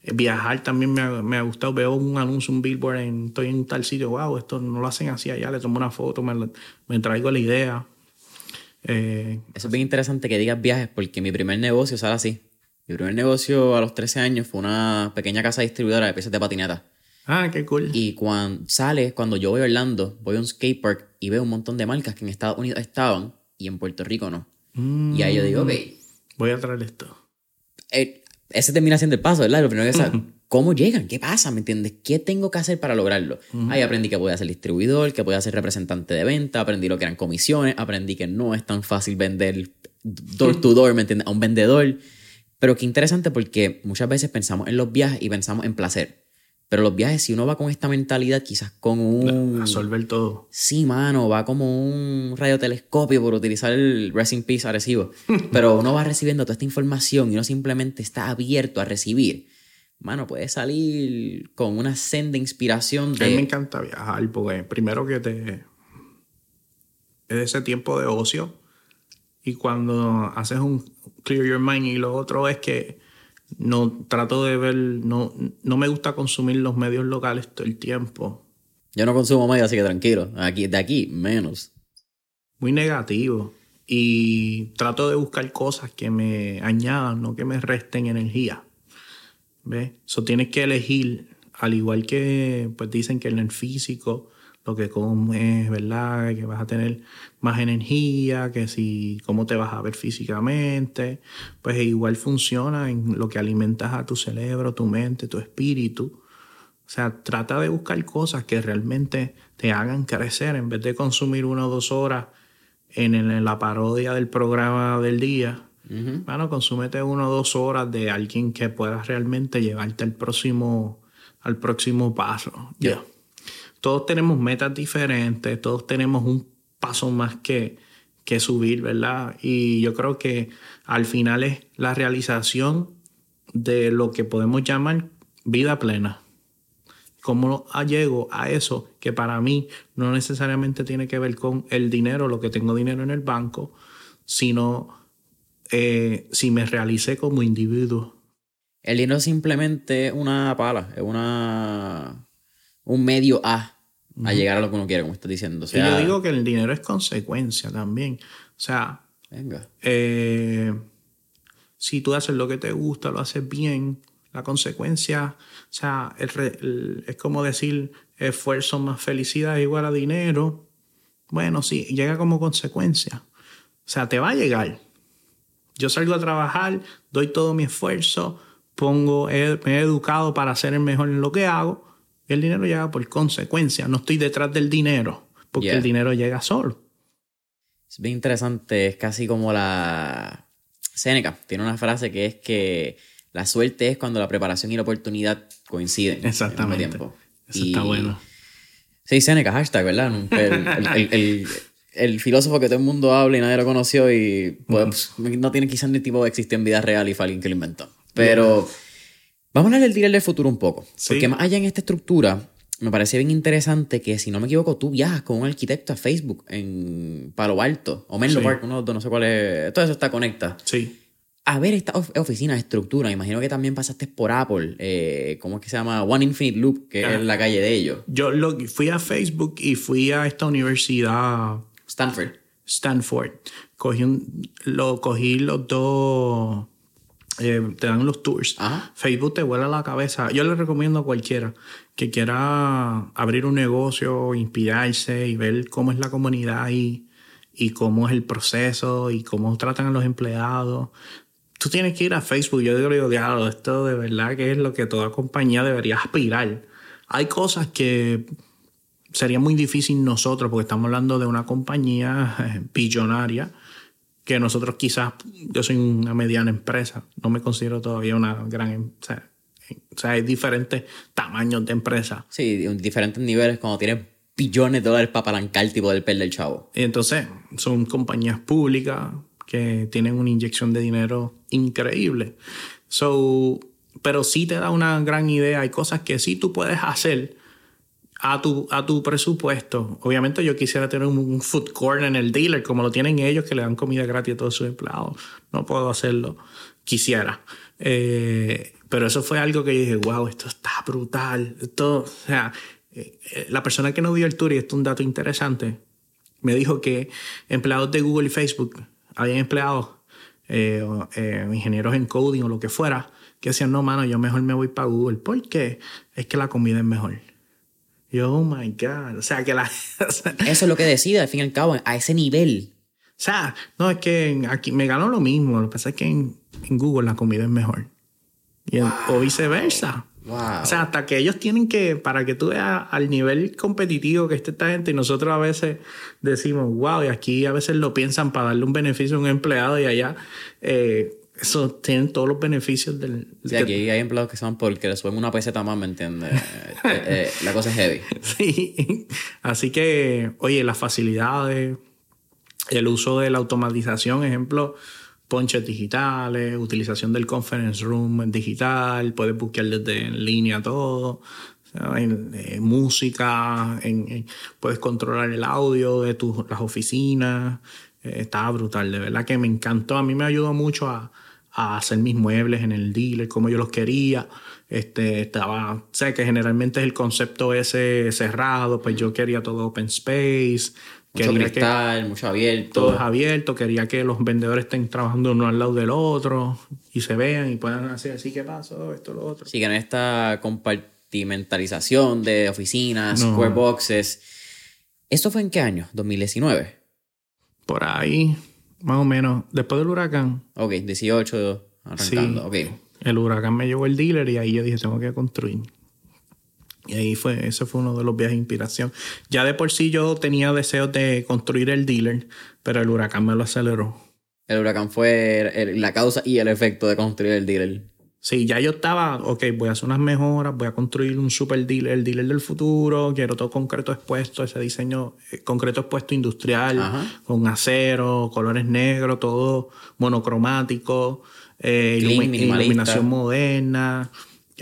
viajar también me ha, me ha, gustado. Veo un anuncio, un billboard, en, estoy en tal sitio, wow, esto no lo hacen así allá, le tomo una foto, me, me traigo la idea. Eh, Eso es bien interesante que digas viajes, porque mi primer negocio sale así. Mi primer negocio a los 13 años fue una pequeña casa distribuidora de piezas de patineta. Ah, qué cool. Y cuando sale, cuando yo voy a Orlando, voy a un skatepark y veo un montón de marcas que en Estados Unidos estaban y en Puerto Rico no. Y ahí yo digo, ok. Voy a traer esto. Eh, ese termina siendo el paso, ¿verdad? Lo primero que saber, ¿cómo llegan? ¿Qué pasa? ¿Me entiendes? ¿Qué tengo que hacer para lograrlo? Ahí aprendí que podía ser distribuidor, que podía ser representante de venta, aprendí lo que eran comisiones, aprendí que no es tan fácil vender door to door, ¿me entiendes? A un vendedor. Pero qué interesante porque muchas veces pensamos en los viajes y pensamos en placer. Pero los viajes, si uno va con esta mentalidad, quizás con un. Resolver todo. Sí, mano, va como un radiotelescopio por utilizar el Racing Peace agresivo. Pero uno va recibiendo toda esta información y uno simplemente está abierto a recibir. Mano, puede salir con una senda inspiración de. A mí me encanta viajar porque primero que te. Es ese tiempo de ocio. Y cuando haces un clear your mind y lo otro es que no trato de ver, no, no me gusta consumir los medios locales todo el tiempo. Yo no consumo medios, así que tranquilo. Aquí, de aquí, menos. Muy negativo. Y trato de buscar cosas que me añadan, no que me resten energía. ¿Ves? Eso tienes que elegir, al igual que pues dicen que en el físico, lo que comes, ¿verdad? Que vas a tener más energía, que si cómo te vas a ver físicamente, pues igual funciona en lo que alimentas a tu cerebro, tu mente, tu espíritu. O sea, trata de buscar cosas que realmente te hagan crecer en vez de consumir una o dos horas en, la parodia del programa del día. Bueno, consúmete una o dos horas de alguien que pueda realmente llevarte al próximo, al próximo paso. Ya todos tenemos metas diferentes, todos tenemos un paso más que, que subir, ¿verdad? Y yo creo que al final es la realización de lo que podemos llamar vida plena. ¿Cómo llego a eso que para mí no necesariamente tiene que ver con el dinero, lo que tengo dinero en el banco, sino eh, si me realicé como individuo? El dinero es simplemente una pala, es una un medio a, a llegar a lo que uno quiere, como estás diciendo. y yo digo que el dinero es consecuencia también. O sea, Venga. Eh, si tú haces lo que te gusta, lo haces bien, la consecuencia, o sea, es como decir esfuerzo más felicidad igual a dinero. Bueno, sí, llega como consecuencia. O sea, te va a llegar. Yo salgo a trabajar, doy todo mi esfuerzo, pongo, me he educado para ser el mejor en lo que hago el dinero llega por consecuencia. No estoy detrás del dinero, porque el dinero llega solo. Es bien interesante. Es casi como la. Seneca tiene una frase que es que la suerte es cuando la preparación y la oportunidad coinciden. Exactamente. Tiempo. Eso está bueno. Sí, Seneca, hashtag, ¿verdad? El, filósofo que todo el mundo habla y nadie lo conoció y pues, no tiene quizás ni tipo de existir en vida real y fue alguien que lo inventó. Pero. Vamos a hablar del dealer del futuro un poco. Porque más allá en esta estructura, me parece bien interesante que, si no me equivoco, tú viajas con un arquitecto a Facebook en Palo Alto o Menlo Park, uno, no sé cuál es. Todo eso está conecta. Sí. A ver esta oficina de estructura. Imagino que también pasaste por Apple. Eh, ¿Cómo es que se llama? One Infinite Loop, que es la calle de ellos. Yo lo, fui a Facebook y fui a esta universidad. Stanford. Stanford. Cogí lo, cogí los dos eh, te dan los tours. Facebook te vuela la cabeza. Yo le recomiendo a cualquiera que quiera abrir un negocio, inspirarse y ver cómo es la comunidad y, y cómo es el proceso y cómo tratan a los empleados. Tú tienes que ir a Facebook. Yo digo, diablo, esto de verdad que es lo que toda compañía debería aspirar. Hay cosas que sería muy difícil nosotros, porque estamos hablando de una compañía eh, billonaria que nosotros quizás, yo soy una mediana empresa, no me considero todavía una gran, em, o sea, o sea hay diferentes tamaños de empresa. Sí, diferentes niveles cuando tienes billones de dólares para apalancar el tipo del pel del chavo. Y entonces son compañías públicas que tienen una inyección de dinero increíble. So, pero sí te da una gran idea, hay cosas que sí tú puedes hacer a tu, a tu presupuesto. Obviamente yo quisiera tener un, food court en el dealer, como lo tienen ellos, que le dan comida gratis a todos sus empleados. No puedo hacerlo. Quisiera. Eh, pero eso fue algo que yo dije, wow, esto está brutal. Esto, o sea, eh, eh, la persona que no vio el tour, y esto es un dato interesante, me dijo que empleados de Google y Facebook, habían empleados, ingenieros en coding o lo que fuera, que decían, no, mano, yo mejor me voy para Google. porque Es que la comida es mejor. Yo, oh my God. O sea, que la. Eso es lo que decide, al fin y al cabo, a ese nivel. O sea, no, es que aquí me ganó lo mismo. Lo que pasa es que en, Google la comida es mejor. O viceversa. Wow. O sea, hasta que ellos tienen que, para que tú veas al nivel competitivo que está esta gente, y nosotros a veces decimos, wow, y aquí a veces lo piensan para darle un beneficio a un empleado y allá. Eh, eso tienen todos los beneficios del... Sí, aquí hay empleados que son porque les suben una peseta más, ¿me entiendes? Eh, eh, la cosa es heavy. Sí, así que, oye, las facilidades, el uso de la automatización, ejemplo, ponches digitales, utilización del conference room digital, puedes buscar desde en línea todo, en, eh, música, en, puedes controlar el audio de tus, las oficinas, estaba brutal, de verdad que me encantó, a mí me ayudó mucho a a hacer mis muebles en el dealer como yo los quería. Este, estaba, sé que generalmente es el concepto ese cerrado, pues yo quería todo open space. Mucho cristal, mucho abierto. Todo es abierto, quería que los vendedores estén trabajando uno al lado del otro. y se vean y puedan hacer así, ¿qué pasó? Esto, lo otro. Sí, que en esta compartimentalización de oficinas, square boxes. ¿Esto fue en qué año? ¿2019? Por ahí, más o menos, después del huracán. Ok, 18 arrancando, ok. El huracán me llevó el dealer y ahí yo dije, tengo que construir. Y ahí fue, ese fue uno de los viajes de inspiración. Ya de por sí yo tenía deseos de construir el dealer, pero el huracán me lo aceleró. El huracán fue la causa y el efecto de construir el dealer. Sí, ya yo estaba, ok, voy a hacer unas mejoras, voy a construir un super dealer, el dealer del futuro, quiero todo concreto expuesto, ese diseño eh, concreto expuesto industrial, con acero, colores negros, todo monocromático, eh, iluminación moderna.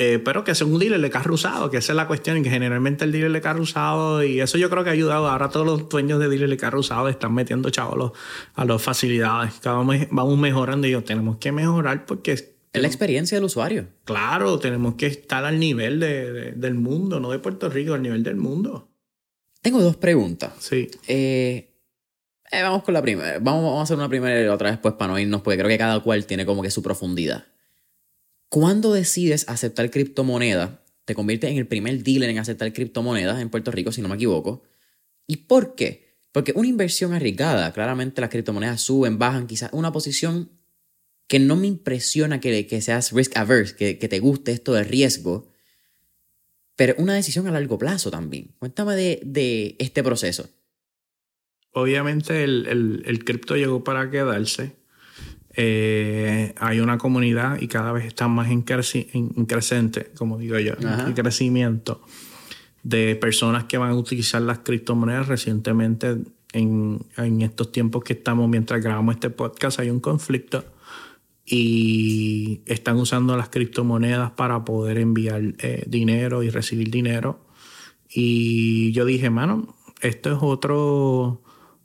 Eh, pero que sea un dealer de carro usado, que esa es la cuestión, y que generalmente el dealer de carro usado, y eso yo creo que ha ayudado. Ahora todos los dueños de dealer de carro usado están metiendo chavos a, las facilidades. Cada vez vamos mejorando y yo tenemos que mejorar porque es la experiencia del usuario. Claro, tenemos que estar al nivel del mundo, no de Puerto Rico, al nivel del mundo. Tengo dos preguntas. Sí. Eh, eh, vamos con la primera. Vamos, vamos, a hacer una primera y otra después para no irnos, porque creo que cada cual tiene como que su profundidad. Cuando decides aceptar criptomonedas, te conviertes en el primer dealer en aceptar criptomonedas en Puerto Rico, si no me equivoco. ¿Y por qué? Porque una inversión arriesgada, claramente las criptomonedas suben, bajan, quizás una posición que no me impresiona que, que seas risk averse, que, te guste esto de riesgo, pero una decisión a largo plazo también. Cuéntame de, este proceso. Obviamente el, el cripto llegó para quedarse. Eh, hay una comunidad y cada vez está más en, creciente, como digo yo, en crecimiento de personas que van a utilizar las criptomonedas. Recientemente, en, estos tiempos que estamos mientras grabamos este podcast, hay un conflicto y están usando las criptomonedas para poder enviar eh, dinero y recibir dinero. Y yo dije, mano, esto es otro,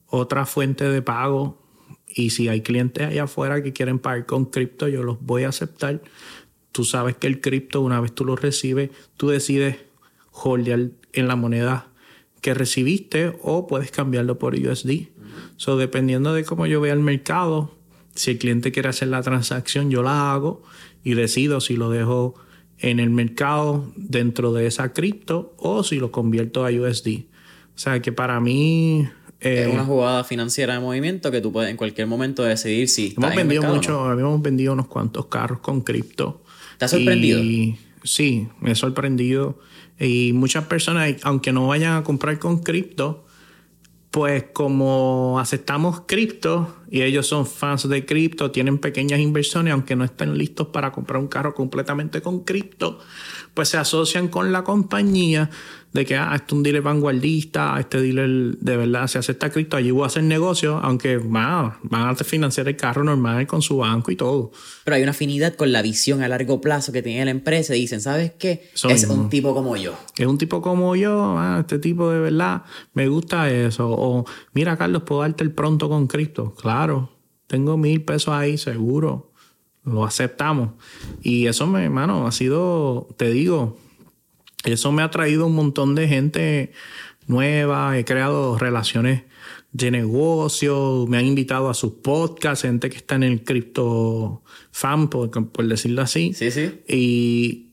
otra fuente de pago y si hay clientes allá afuera que quieren pagar con cripto, yo los voy a aceptar. Tú sabes que el cripto, una vez tú lo recibes, tú decides holdear en la moneda que recibiste o puedes cambiarlo por USD. So, dependiendo de cómo yo vea el mercado, si el cliente quiere hacer la transacción, yo la hago y decido si lo dejo en el mercado dentro de esa cripto o si lo convierto a USD. O sea que para mí es una eh, jugada financiera de movimiento que tú puedes en cualquier momento decidir si. Hemos vendido mucho, habíamos vendido unos cuantos carros con cripto. ¿Te has sorprendido? sí, me he sorprendido. Y muchas personas, aunque no vayan a comprar con cripto, pues como aceptamos cripto y ellos son fans de cripto, tienen pequeñas inversiones, aunque no estén listos para comprar un carro completamente con cripto, pues se asocian con la compañía de que, ah, este es un dealer vanguardista, este dealer de verdad se acepta cripto, allí voy a hacer negocio, aunque van a financiar el carro normal con su banco y todo. Pero hay una afinidad con la visión a largo plazo que tiene la empresa y dicen, ¿sabes qué? es un tipo como yo. Es un tipo como yo, ah, este tipo de verdad, me gusta eso. O, mira, Carlos, puedo darte el pronto con cripto. Claro, tengo mil pesos ahí, seguro. Lo aceptamos. Y eso, me, hermano, ha sido, te digo, eso me ha traído un montón de gente nueva, he creado relaciones de negocio, me han invitado a sus podcasts, gente que está en el cripto fan, por, decirlo así. Sí, sí. Y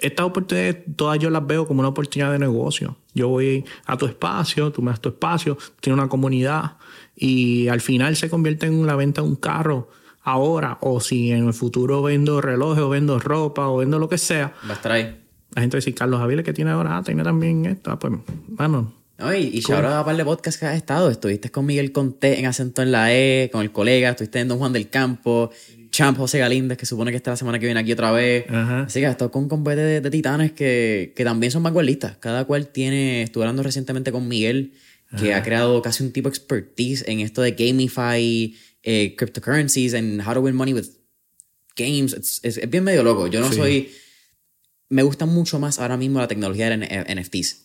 estas oportunidades todas yo las veo como una oportunidad de negocio. Yo voy a tu espacio, tú me das tu espacio, tienes una comunidad y al final se convierte en la venta de un carro ahora o si en el futuro vendo relojes o vendo ropa o vendo lo que sea. Va a estar ahí la gente dice, Carlos Aviles que tiene ahora, ah, tiene también esto. Ah, pues, bueno. y, y ahora a par de podcast que has estado. Estuviste con Miguel Conté en Acento en la E, con el colega, estuviste en Don Juan del Campo, Champ José Galíndez, que supone que está la semana que viene aquí otra vez. Así que has estado con un combate de, titanes que, que, también son vanguardistas. Cada cual tiene, estuve hablando recientemente con Miguel, que ha creado casi un tipo de expertise en esto de gamify eh, cryptocurrencies and how to win money with games. Es, bien medio loco. Yo no soy me gusta mucho más ahora mismo la tecnología de NFTs.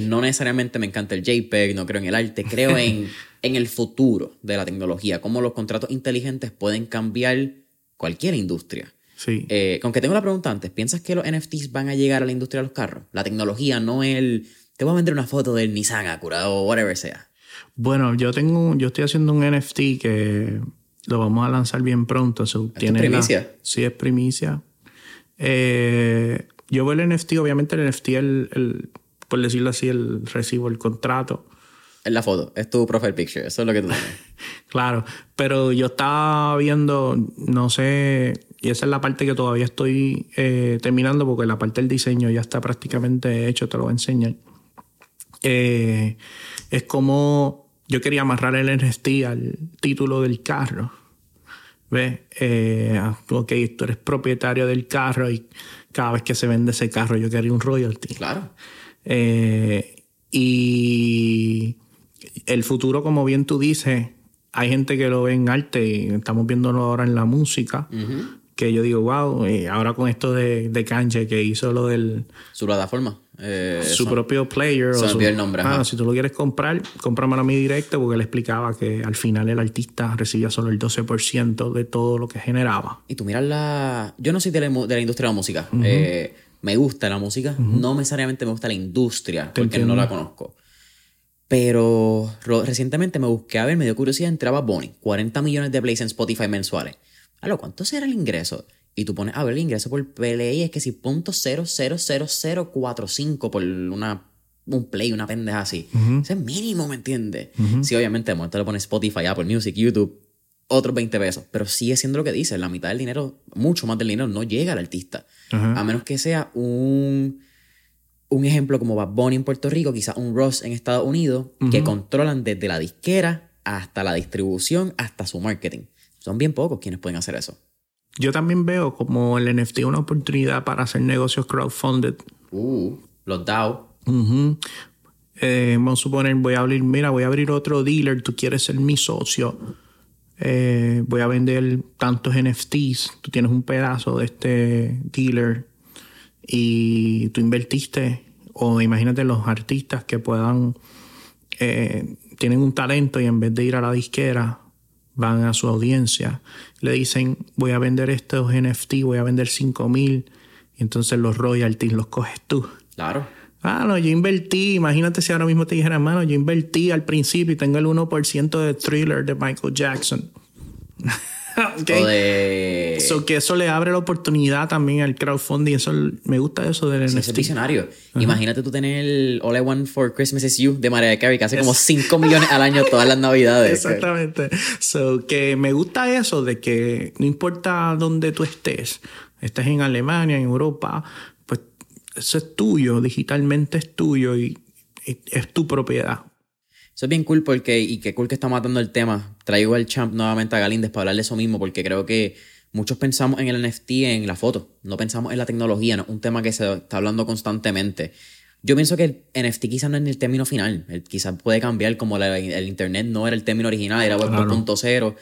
No necesariamente me encanta el JPEG, no creo en el arte, creo en, en el futuro de la tecnología, cómo los contratos inteligentes pueden cambiar cualquier industria. Sí. Eh, aunque tengo la pregunta antes, ¿piensas que los NFTs van a llegar a la industria de los carros? La tecnología, no el... Te voy a vender una foto del Nissan Acura o whatever sea. Bueno, yo tengo, yo estoy haciendo un NFT que Lo vamos a lanzar bien pronto. So, ¿Es primicia? sí, es primicia. Eh, yo veo el NFT, obviamente el NFT, el, el, por decirlo así, el recibo, el contrato. Es la foto, es tu profile picture, eso es lo que tú tienes. claro, pero yo estaba viendo, no sé, y esa es la parte que todavía estoy eh, terminando porque la parte del diseño ya está prácticamente hecho, te lo voy a enseñar. Eh, es como yo quería amarrar el NFT al título del carro. ¿Ves? Eh, ok, tú eres propietario del carro y cada vez que se vende ese carro yo quería un royalty. Claro. Eh, y el futuro, como bien tú dices, hay gente que lo ve en arte y estamos viéndolo ahora en la música. Que yo digo, wow, y ahora con esto de, de que hizo lo del. Su plataforma. Eh, su propio player. Se o el nombre. si tú lo quieres comprar, cómpramelo a mí directo porque él explicaba que al final el artista recibía solo el 12% de todo lo que generaba. Y tú miras la. Yo no soy de la, industria de la música. Eh, me gusta la música. No necesariamente me gusta la industria porque no la conozco. Pero recientemente me busqué a ver, me dio curiosidad, entraba Bonnie. 40 millones de plays en Spotify mensuales. ¿A ¿cuánto será el ingreso? Y tú pones, a ver, el ingreso por play es que si punto .00045 por una, un play, una pendeja así. Ese es mínimo, ¿me entiendes? Sí, obviamente, de momento le pones Spotify, Apple Music, YouTube, otros 20 pesos. Pero sigue siendo lo que dice, la mitad del dinero, mucho más del dinero, no llega al artista. A menos que sea un un ejemplo como Bad Bunny en Puerto Rico, quizás un Ross en Estados Unidos, que controlan desde la disquera hasta la distribución, hasta su marketing. Son bien pocos quienes pueden hacer eso. Yo también veo como el NFT una oportunidad para hacer negocios crowdfunded. Uh, los DAO. Eh, vamos a suponer, voy a abrir, mira, voy a abrir otro dealer, tú quieres ser mi socio. Eh, voy a vender tantos NFTs, tú tienes un pedazo de este dealer y tú invertiste, o imagínate los artistas que puedan, eh, tienen un talento y en vez de ir a la disquera, van a su audiencia, le dicen, voy a vender estos NFT, voy a vender 5 mil, y entonces los royalties los coges tú. Claro. Ah, no, yo invertí, imagínate si ahora mismo te dijera, hermano, yo invertí al principio y tengo el 1% de thriller de Michael Jackson. okay. O de... que eso le abre la oportunidad también al crowdfunding. Eso, me gusta eso del sí, NFT. visionario. Imagínate tú tener el All I Want for Christmas is You de Mariah Carey, que hace como 5 millones al año todas las navidades. Exactamente. So, que me gusta eso de que no importa dónde tú estés, estés en Alemania, en Europa, pues eso es tuyo, digitalmente es tuyo y es tu propiedad. Eso es bien cool porque, y qué cool que está matando el tema. Traigo al champ nuevamente a Galíndez para hablarle eso mismo, porque creo que muchos pensamos en el NFT, en la foto, no pensamos en la tecnología, no un tema que se está hablando constantemente. Yo pienso que el NFT quizás no es el término final, quizás puede cambiar como el Internet no era el término original, era Web 2.0,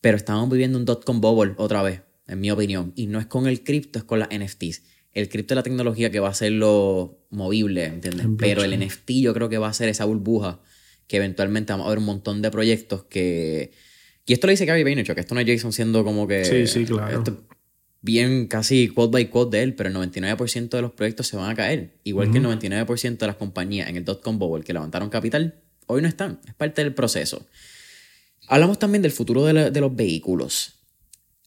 pero estamos viviendo un dot-com bubble otra vez, en mi opinión, y no es con el cripto, es con las NFTs. El cripto es la tecnología que va a hacerlo movible, ¿entiendes? Pero el NFT yo creo que va a ser esa burbuja que eventualmente vamos a ver un montón de proyectos que... Y esto lo dice Gary Vaynerchuk, que esto no es Jason siendo como que... Sí, sí, claro. bien casi quote by quote de él, pero el 99% de los proyectos se van a caer. Igual que el 99% de las compañías en el dot-com bubble que levantaron capital, hoy no están. Es parte del proceso. Hablamos también del futuro de, los vehículos.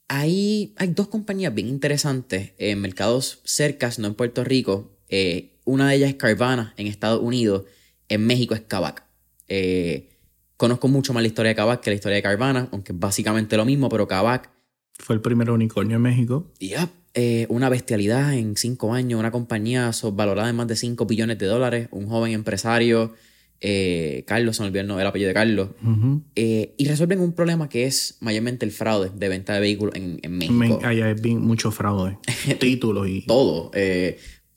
Hay, hay dos compañías bien interesantes en mercados cercas, no en Puerto Rico. Eh, una de ellas es Carvana en Estados Unidos. En México es Kavak. Eh, conozco mucho más la historia de Kavak que la historia de Carvana, aunque es básicamente lo mismo, pero Kavak... Fue el primer unicornio en México. Ya, eh, una bestialidad en cinco años, una compañía valorada en más de 5 billones de dólares, un joven empresario, eh, Carlos, se me olvidó el, apellido de Carlos, y resuelven un problema que es mayormente el fraude de venta de vehículos en, México. allá es bien, mucho fraude, títulos y... Todo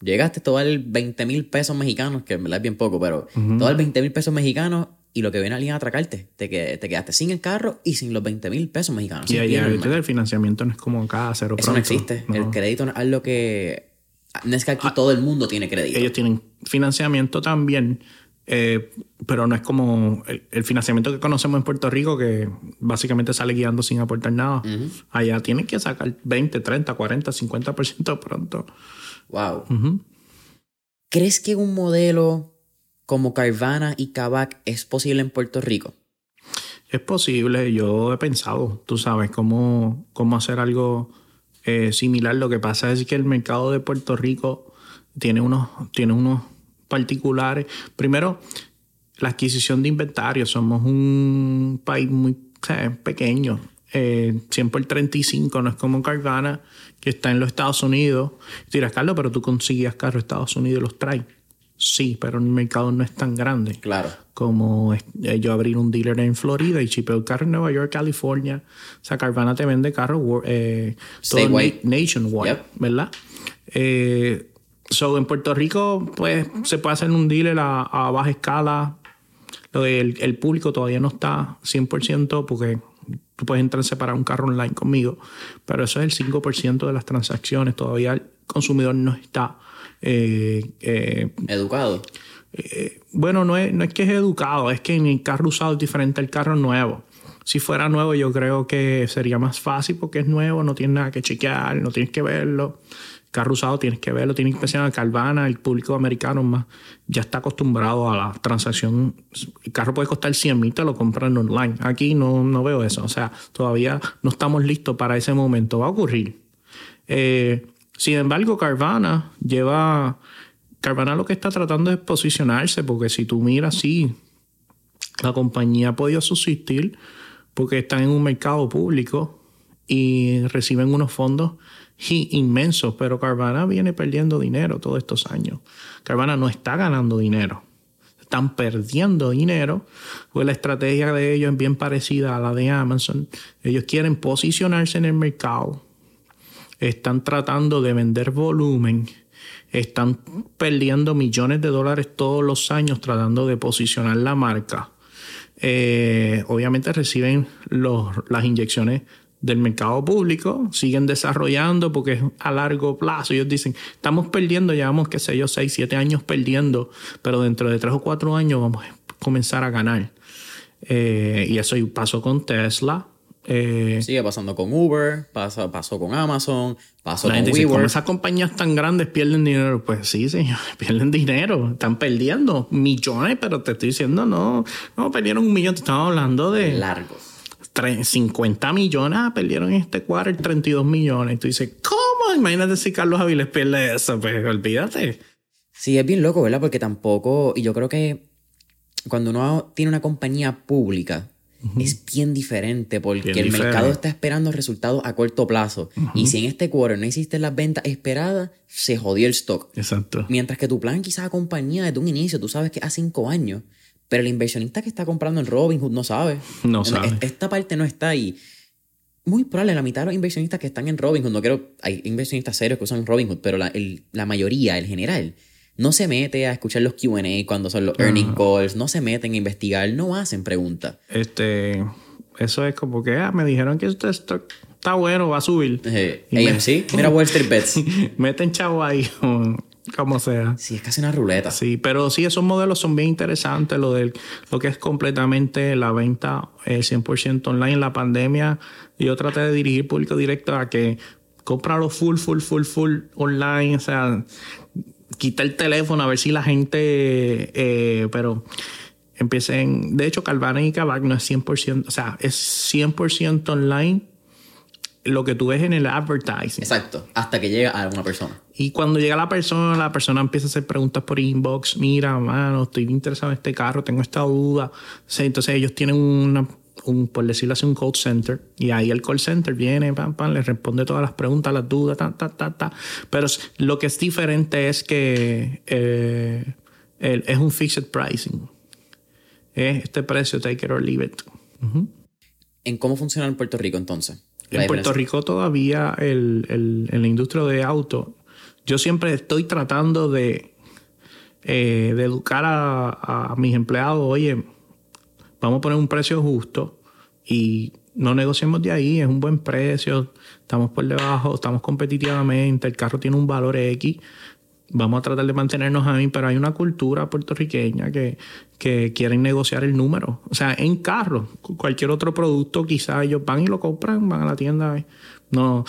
llegaste todo el 20 mil pesos mexicanos, que en verdad es bien poco, pero todo el 20 mil pesos mexicanos y lo que viene alguien a atracarte, te, te quedaste sin el carro y sin los 20 mil pesos mexicanos. Y ahí el financiamiento no es como acá, cero Eso no existe. El crédito no es algo que... No es que aquí ah, todo el mundo tiene crédito. Ellos tienen financiamiento también, eh, pero no es como el, financiamiento que conocemos en Puerto Rico, que básicamente sale guiando sin aportar nada. Allá tienen que sacar 20, 30, 40, 50% pronto. Wow. ¿Crees que un modelo como Carvana y Kavak es posible en Puerto Rico? Es posible, yo he pensado, tú sabes, cómo, cómo hacer algo eh, similar. Lo que pasa es que el mercado de Puerto Rico tiene unos, tiene unos particulares. Primero, la adquisición de inventario. Somos un país muy pequeño. Eh, 100 por 35, no es como Carvana, que está en los Estados Unidos. Y dirás, Carlos, pero tú consigues carros en Estados Unidos y los traes. Sí, pero el mercado no es tan grande. Claro. Como eh, yo abrir un dealer en Florida y chipeo el carro en Nueva York, California. O sea, Carvana te vende carros eh, nationwide, ¿verdad? Eh, so, en Puerto Rico, pues se puede hacer un dealer a, baja escala. El, el público todavía no está 100% porque tú puedes entrar a separar un carro online conmigo, pero eso es el 5% de las transacciones. Todavía el consumidor no está eh, eh, educado. Eh, bueno, no es, no es que es educado, es que en el carro usado es diferente al carro nuevo. Si fuera nuevo, yo creo que sería más fácil porque es nuevo, no tienes nada que chequear, no tienes que verlo. Carro usado tienes que verlo, tienes que pensar en Carvana, el público americano más ya está acostumbrado a la transacción. El carro puede costar 100 mil, te lo compran online. Aquí no, no veo eso, o sea, todavía no estamos listos para ese momento. Va a ocurrir. Eh, sin embargo, Carvana lleva. Carvana lo que está tratando es posicionarse, porque si tú miras, sí, la compañía ha podido subsistir porque están en un mercado público y reciben unos fondos inmensos, pero Carvana viene perdiendo dinero todos estos años. Carvana no está ganando dinero, están perdiendo dinero, porque la estrategia de ellos es bien parecida a la de Amazon. Ellos quieren posicionarse en el mercado están tratando de vender volumen, están perdiendo millones de dólares todos los años tratando de posicionar la marca. Eh, obviamente reciben las inyecciones del mercado público, siguen desarrollando porque es a largo plazo. Ellos dicen, estamos perdiendo, llevamos, qué sé yo, 6, 7 años perdiendo, pero dentro de 3 o 4 años vamos a comenzar a ganar. Eh, y eso pasó con Tesla, eh, Sigue pasando con Uber, pasa, pasó con Amazon, pasó con WeWork. esas compañías tan grandes pierden dinero, pues sí, señor, pierden dinero, están perdiendo millones, pero te estoy diciendo, no, no perdieron un millón, te estamos hablando de... Largos. 50 millones, ah, perdieron en este cuadro 32 millones. Tú dices, ¿cómo? Imagínate si Carlos Aviles pierde eso, pues olvídate. Sí, es bien loco, ¿verdad? Porque tampoco, y yo creo que cuando uno tiene una compañía pública, es bien diferente porque el mercado está esperando resultados a corto plazo. Y si en este quarter no hiciste las ventas esperadas, se jodió el stock. Exacto. Mientras que tu plan quizás acompañía desde un inicio, tú sabes que a cinco años, pero el inversionista que está comprando en Robinhood no sabe. No sabe. Esta parte no está ahí. Muy probable, la mitad de los inversionistas que están en Robinhood, no quiero, hay inversionistas serios que usan Robinhood, pero la, la mayoría, el general, no se mete a escuchar los QA cuando son los earning calls, no se meten a investigar, no hacen preguntas. Este, eso es como que, ah, me dijeron que esto, está bueno, va a subir. Eh, AMC, mira Wall Street Bets. meten chavo ahí, como sea. Sí, es casi una ruleta. Sí, pero sí, esos modelos son bien interesantes. Lo, del, lo que es completamente la venta 100% eh, online en la pandemia. Yo traté de dirigir público directo a que comprarlo full, full, full, full online. O sea, quita el teléfono a ver si la gente, eh, pero empiecen, de hecho Calvana y Kavak no es 100%, o sea, es 100% online lo que tú ves en el advertising. Exacto, hasta que llega a alguna persona. Y cuando llega la persona, la persona empieza a hacer preguntas por inbox, mira, mano, estoy interesado en este carro, tengo esta duda. Entonces ellos tienen una un, por decirlo así, un call center. Y ahí el call center viene, pam, pam, le responde todas las preguntas, las dudas, ta, ta, ta, ta. Pero lo que es diferente es que eh, es un fixed pricing. Es este precio, take it or leave it. ¿En cómo funciona en Puerto Rico entonces? En Puerto Rico todavía el, el, en la industria de auto, yo siempre estoy tratando de, eh, de educar a, a mis empleados, oye, vamos a poner un precio justo y no negociemos de ahí, es un buen precio, estamos por debajo, estamos competitivamente, el carro tiene un valor X, vamos a tratar de mantenernos ahí, pero hay una cultura puertorriqueña que, que quieren negociar el número. O sea, en carro, cualquier otro producto, quizás ellos van y lo compran, van a la tienda. No,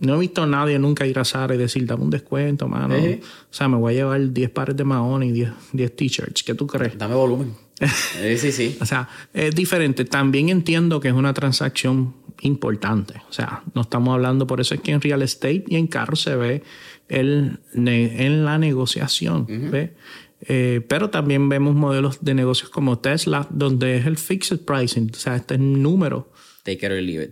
no he visto a nadie nunca ir a Zara y decir, dame un descuento, mano. O sea, me voy a llevar 10 pares de maones y 10, 10 t-shirts. ¿Qué tú crees? Dame volumen. sí, sí. o sea, es diferente. También entiendo que es una transacción importante. O sea, no estamos hablando, por eso es que en real estate y en carro se ve el, en la negociación. Eh, pero también vemos modelos de negocios como Tesla, donde es el fixed pricing, o sea, este es el número. Take it or leave it.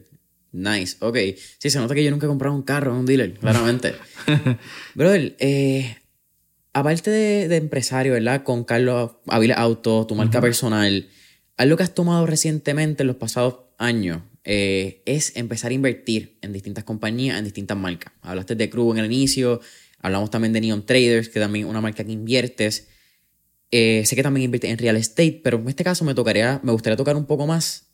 Nice, ok. Sí, se nota que yo nunca he comprado un carro en un dealer, claramente. Brother, eh, aparte de, empresario, ¿verdad? Con Carlos Ávila Auto, tu marca personal, algo que has tomado recientemente en los pasados años eh, es empezar a invertir en distintas compañías, en distintas marcas. Hablaste de Crew en el inicio, hablamos también de Neon Traders, que también es una marca que inviertes. Eh, sé que también inviertes en real estate, pero en este caso me, tocaría, me gustaría tocar un poco más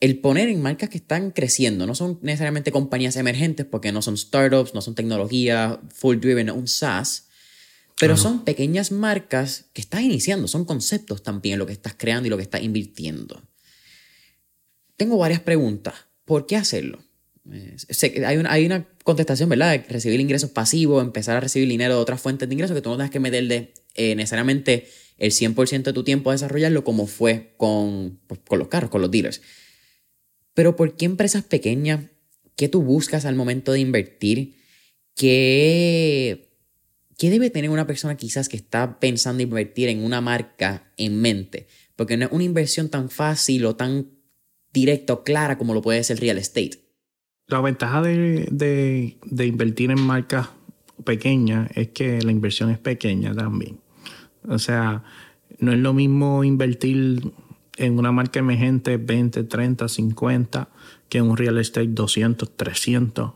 el poner en marcas que están creciendo. No son necesariamente compañías emergentes porque no son startups, no son tecnología full driven, un SaaS. Pero son pequeñas marcas que estás iniciando, son conceptos también lo que estás creando y lo que estás invirtiendo. Tengo varias preguntas. ¿Por qué hacerlo? Hay una, hay una contestación, ¿verdad? De recibir ingresos pasivos, empezar a recibir dinero de otras fuentes de ingresos que tú no tienes que meterle eh, necesariamente el 100% de tu tiempo a desarrollarlo como fue con, pues, con los carros, con los dealers. Pero ¿por qué empresas pequeñas? ¿Qué tú buscas al momento de invertir? ¿Qué, ¿Qué debe tener una persona quizás que está pensando invertir en una marca en mente? Porque no es una inversión tan fácil o tan directa o clara como lo puede ser real estate. La ventaja de, de invertir en marcas pequeñas es que la inversión es pequeña también. O sea, no es lo mismo invertir en una marca emergente 20, 30, 50, que en un real estate 200, 300.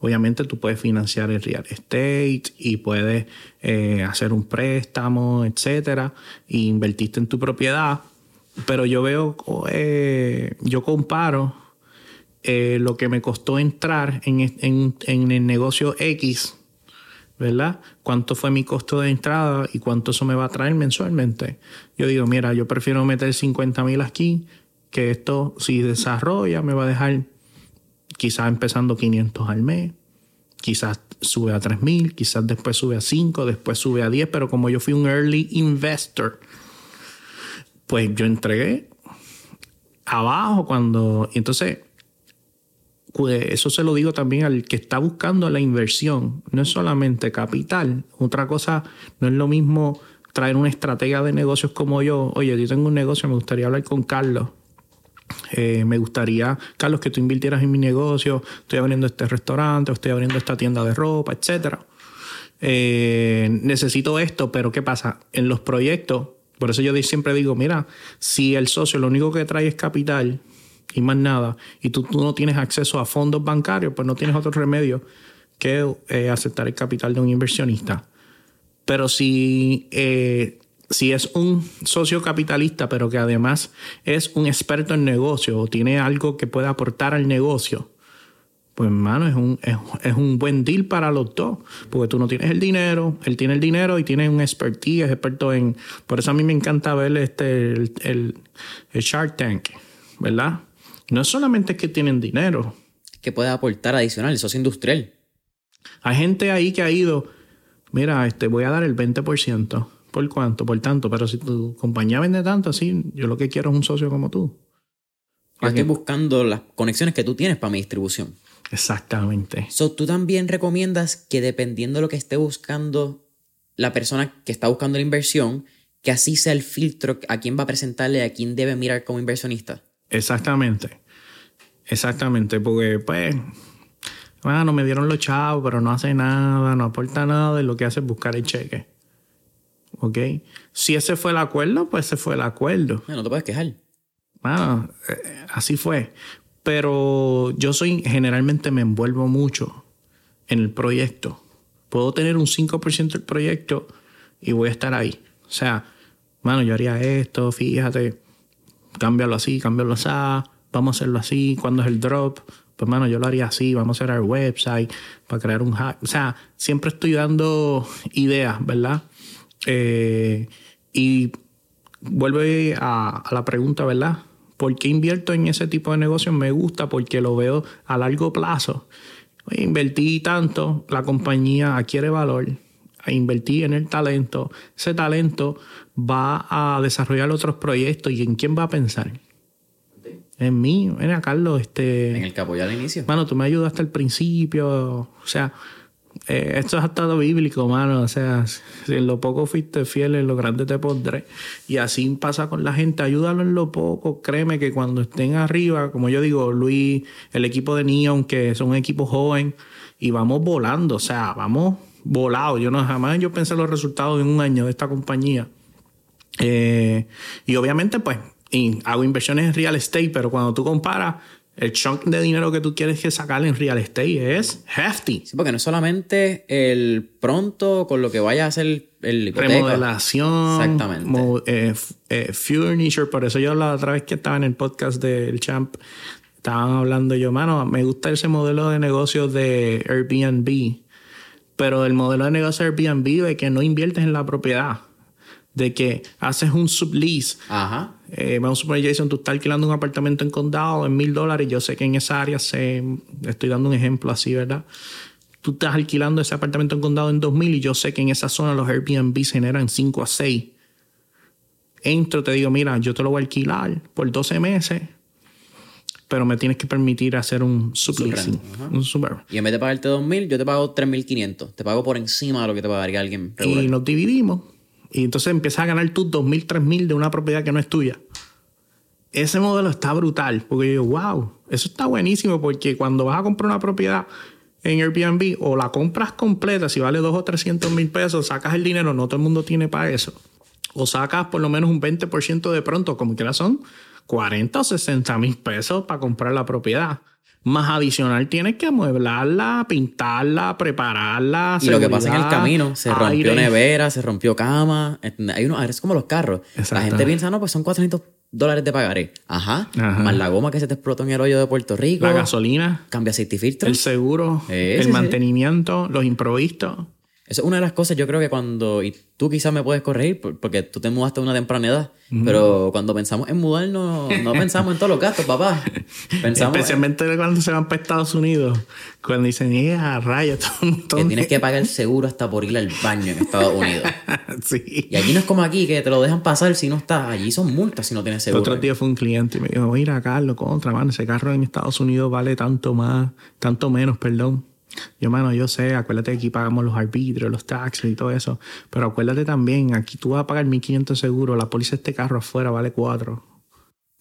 Obviamente tú puedes financiar el real estate y puedes eh, hacer un préstamo, etcétera, e invertiste en tu propiedad. Pero yo veo, eh, yo comparo eh, lo que me costó entrar en, en, en el negocio X ¿verdad? ¿Cuánto fue mi costo de entrada y cuánto eso me va a traer mensualmente? Yo digo, mira, yo prefiero meter 50 mil aquí, que esto si desarrolla me va a dejar quizás empezando 500 al mes, quizás sube a 3 mil, quizás después sube a 5, después sube a 10, pero como yo fui un early investor, pues yo entregué abajo cuando... Y entonces pues, eso se lo digo también al que está buscando la inversión. No es solamente capital. Otra cosa, no es lo mismo traer una estratega de negocios como yo. Oye, yo tengo un negocio, me gustaría hablar con Carlos. Eh, me gustaría, Carlos, que tú invirtieras en mi negocio. Estoy abriendo este restaurante, estoy abriendo esta tienda de ropa, etc. Eh, necesito esto, pero ¿qué pasa? En los proyectos, por eso yo siempre digo, mira, si el socio lo único que trae es capital, y más nada, y tú, no tienes acceso a fondos bancarios, pues no tienes otro remedio que eh, aceptar el capital de un inversionista. Pero si, eh, si es un socio capitalista, pero que además es un experto en negocio o tiene algo que pueda aportar al negocio, pues hermano, es un, es, un buen deal para los dos, porque tú no tienes el dinero, él tiene el dinero y tiene un expertise, es experto en... Por eso a mí me encanta ver este, el, el, el Shark Tank, ¿verdad? no solamente que tienen dinero. Que puede aportar adicional, el socio industrial. Hay gente ahí que ha ido, mira, este, voy a dar el 20%. ¿Por cuánto? Por tanto. Pero si tu compañía vende tanto, así, yo lo que quiero es un socio como tú. Yo estoy buscando las conexiones que tú tienes para mi distribución. Exactamente. So, tú también recomiendas que dependiendo de lo que esté buscando la persona que está buscando la inversión, que así sea el filtro a quién va a presentarle, a quién debe mirar como inversionista. Exactamente. Exactamente, porque pues, bueno, me dieron los chavos, pero no hace nada, no aporta nada y lo que hace es buscar el cheque. ¿Ok? Si ese fue el acuerdo, pues ese fue el acuerdo. No, te puedes quejar. Bueno, eh, así fue. Pero yo soy, generalmente me envuelvo mucho en el proyecto. Puedo tener un 5% del proyecto y voy a estar ahí. O sea, bueno, yo haría esto, fíjate cámbialo así, cámbialo así, vamos a hacerlo así, cuando es el drop, pues mano, yo lo haría así, vamos a hacer el website para crear un hack. O sea, siempre estoy dando ideas, ¿verdad? Eh, y vuelve a, a, la pregunta, ¿verdad? ¿Por qué invierto en ese tipo de negocios? Me gusta porque lo veo a largo plazo. Invertí tanto, la compañía adquiere valor, a invertir en el talento, ese talento va a desarrollar otros proyectos y en quién va a pensar. En mí, mira Carlos, este... En el que apoyé al inicio. Mano, tú me ayudaste al principio, o sea, eh, esto es hasta bíblico, mano. O sea, si en lo poco fuiste fiel, en lo grande te pondré. Y así pasa con la gente. Ayúdalo en lo poco. Créeme que cuando estén arriba, como yo digo, Luis, el equipo de Neon, que son un equipo joven, y vamos volando. O sea, vamos volados. Yo no jamás yo pensé los resultados en un año de esta compañía. Eh, y obviamente, pues, hago inversiones en real estate, pero cuando tú comparas el chunk de dinero que tú quieres que sacar en real estate es hefty. Sí, porque no es solamente el pronto con lo que vaya a hacer el hipoteca. Remodelación. Exactamente. Eh, eh, furniture. Por eso yo la otra vez que estaba en el podcast del Champ, estaban hablando yo, mano, me gusta ese modelo de negocio de Airbnb. Pero el modelo de negocio de Airbnb es que no inviertes en la propiedad de que haces un sublease. Ajá. Eh, vamos a suponer, Jason, tú estás alquilando un apartamento en condado en mil dólares. Yo sé que en esa área se. Estoy dando un ejemplo así, ¿verdad? Tú estás alquilando ese apartamento en condado en dos mil y yo sé que en esa zona los Airbnb generan 5 a 6. Entro, te digo, mira, yo te lo voy a alquilar por 12 meses, pero me tienes que permitir hacer un subleasing. Un super. Y en vez de pagarte 2.000, yo te pago 3.500. Te pago por encima de lo que te pagaría alguien regular. Y nos dividimos y entonces empiezas a ganar tus 2.000, 3.000 de una propiedad que no es tuya. Ese modelo está brutal, porque yo digo, wow, eso está buenísimo, porque cuando vas a comprar una propiedad en Airbnb o la compras completa, si vale 2 o 300 mil pesos, sacas el dinero, no todo el mundo tiene para eso. O sacas por lo menos un 20% de pronto, como que son 40 o 60 mil pesos para comprar la propiedad. Más adicional, tienes que amueblarla, pintarla, prepararla. Y lo que pasa en el camino, se rompió nevera, se rompió cama. Hay uno, es como los carros. La gente piensa, no, pues son 400 dólares de pagaré. Ajá. Más la goma que se te explotó en el hoyo de Puerto Rico. La gasolina. Cambia aceite y filtro. El seguro. el mantenimiento, los improvistos. Eso es una de las cosas, yo creo que cuando, y tú quizás me puedes corregir, porque tú te mudaste a una temprana edad, pero cuando pensamos en mudarnos, no pensamos en todos los gastos, papá. Pensamos Especialmente cuando se van para Estados Unidos, cuando dicen, ¡eh, rayos! Que tienes que pagar el seguro hasta por ir al baño en Estados Unidos. sí. Y allí no es como aquí, que te lo dejan pasar si no estás, allí son multas si no tienes seguro. otro día fue un cliente y me dijo, mira, Carlos, contra, mano, ese carro en Estados Unidos vale tanto más, tanto menos, perdón yo, mano, yo sé, acuérdate que aquí pagamos los arbitrios, los taxes y todo eso. Pero acuérdate también, aquí tú vas a pagar 1.500 seguro, la póliza de este carro afuera vale 4.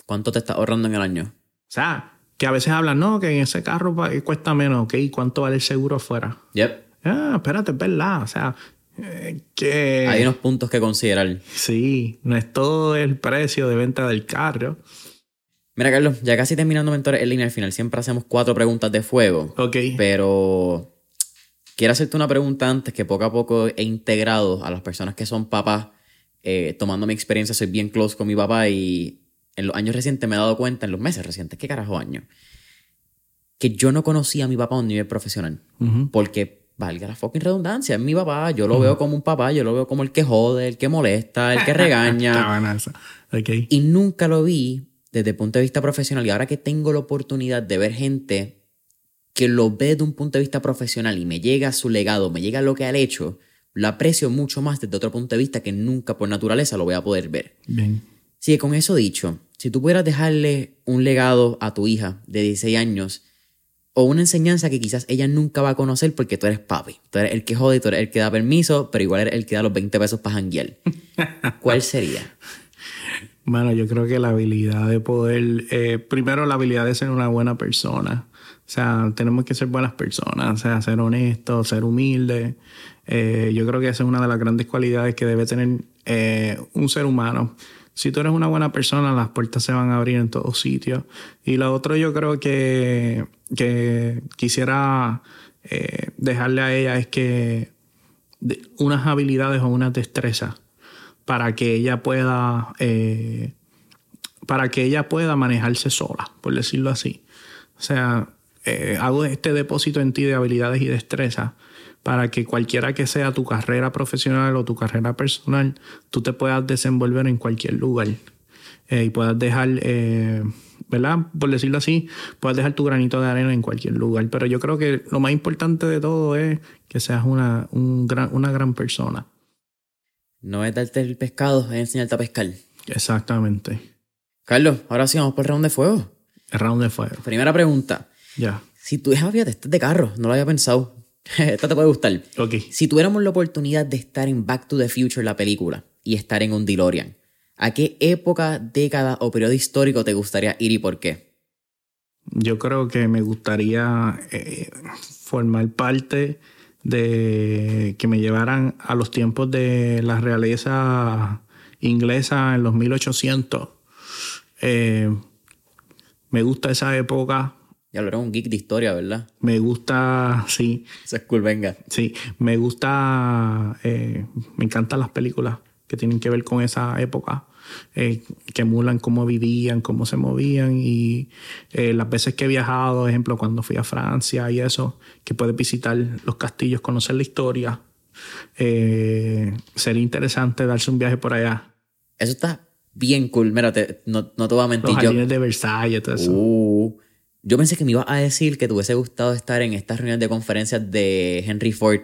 ¿Cuánto te estás ahorrando en el año? O sea, que a veces hablan, no, que en ese carro cuesta menos, ok, ¿cuánto vale el seguro afuera? Yep. Ah, espérate, es verdad, o sea, eh, que... Hay unos puntos que considerar. Sí, no es todo el precio de venta del carro. Mira, Carlos, ya casi terminando Mentores en línea al final, siempre hacemos cuatro preguntas de fuego. Ok. Pero quiero hacerte una pregunta antes que poco a poco he integrado a las personas que son papás. Eh, tomando mi experiencia, soy bien close con mi papá y en los años recientes me he dado cuenta, en los meses recientes, ¿qué carajo año? Que yo no conocía a mi papá a un nivel profesional. Porque, valga la fucking redundancia, es mi papá, yo lo veo como un papá, yo lo veo como el que jode, el que molesta, el que regaña. okay. Y nunca lo vi desde el punto de vista profesional y ahora que tengo la oportunidad de ver gente que lo ve desde un punto de vista profesional y me llega su legado, me llega lo que ha hecho, lo aprecio mucho más desde otro punto de vista que nunca por naturaleza lo voy a poder ver. Bien. Con eso dicho, si tú pudieras dejarle un legado a tu hija de 16 años o una enseñanza que quizás ella nunca va a conocer porque tú eres papi, tú eres el que jode, tú eres el que da permiso, pero igual eres el que da los 20 pesos para janguear, ¿cuál sería? Bueno, yo creo que la habilidad de poder, eh, primero la habilidad de ser una buena persona. O sea, tenemos que ser buenas personas, o sea, ser honestos, ser humildes. Eh, yo creo que esa es una de las grandes cualidades que debe tener eh, un ser humano. Si tú eres una buena persona, las puertas se van a abrir en todos sitios. Y lo otro yo creo que, que quisiera dejarle a ella es que unas habilidades o unas destrezas para que ella pueda eh, para que ella pueda manejarse sola, por decirlo así. O sea, eh, hago este depósito en ti de habilidades y destrezas para que cualquiera que sea tu carrera profesional o tu carrera personal, tú te puedas desenvolver en cualquier lugar. eh, y puedas dejar, ¿verdad? Por decirlo así, puedas dejar tu granito de arena en cualquier lugar. Pero yo creo que lo más importante de todo es que seas una, un gran, una gran persona. No es darte el pescado, es enseñarte a pescar. Exactamente. Carlos, ahora sí vamos por el round de fuego. El round de fuego. Primera pregunta. Ya. Si tú, fíjate, este es de carro, no lo había pensado. Esta te puede gustar. Ok. Si tuviéramos la oportunidad de estar en Back to the Future, la película, y estar en un DeLorean, ¿a qué época, década o periodo histórico te gustaría ir y por qué? Yo creo que me gustaría eh, formar parte de que me llevaran a los tiempos de la realeza inglesa en los 1800. Eh, me gusta esa época. Ya lo era un geek de historia, ¿verdad? Me gusta, sí, Eso es cool, venga. sí, me gusta, eh, me encantan las películas que tienen que ver con esa época, eh, que emulan cómo vivían, cómo se movían y eh, las veces que he viajado, ejemplo, cuando fui a Francia y eso, que puedes visitar los castillos, conocer la historia. Eh, sería interesante darse un viaje por allá. Eso está bien cool. Mira, te- no, no te voy a mentir. Los Yo, jardines de Versalles, todo eso. Uh, yo pensé que me ibas a decir que te hubiese gustado estar en estas reuniones de conferencias de Henry Ford.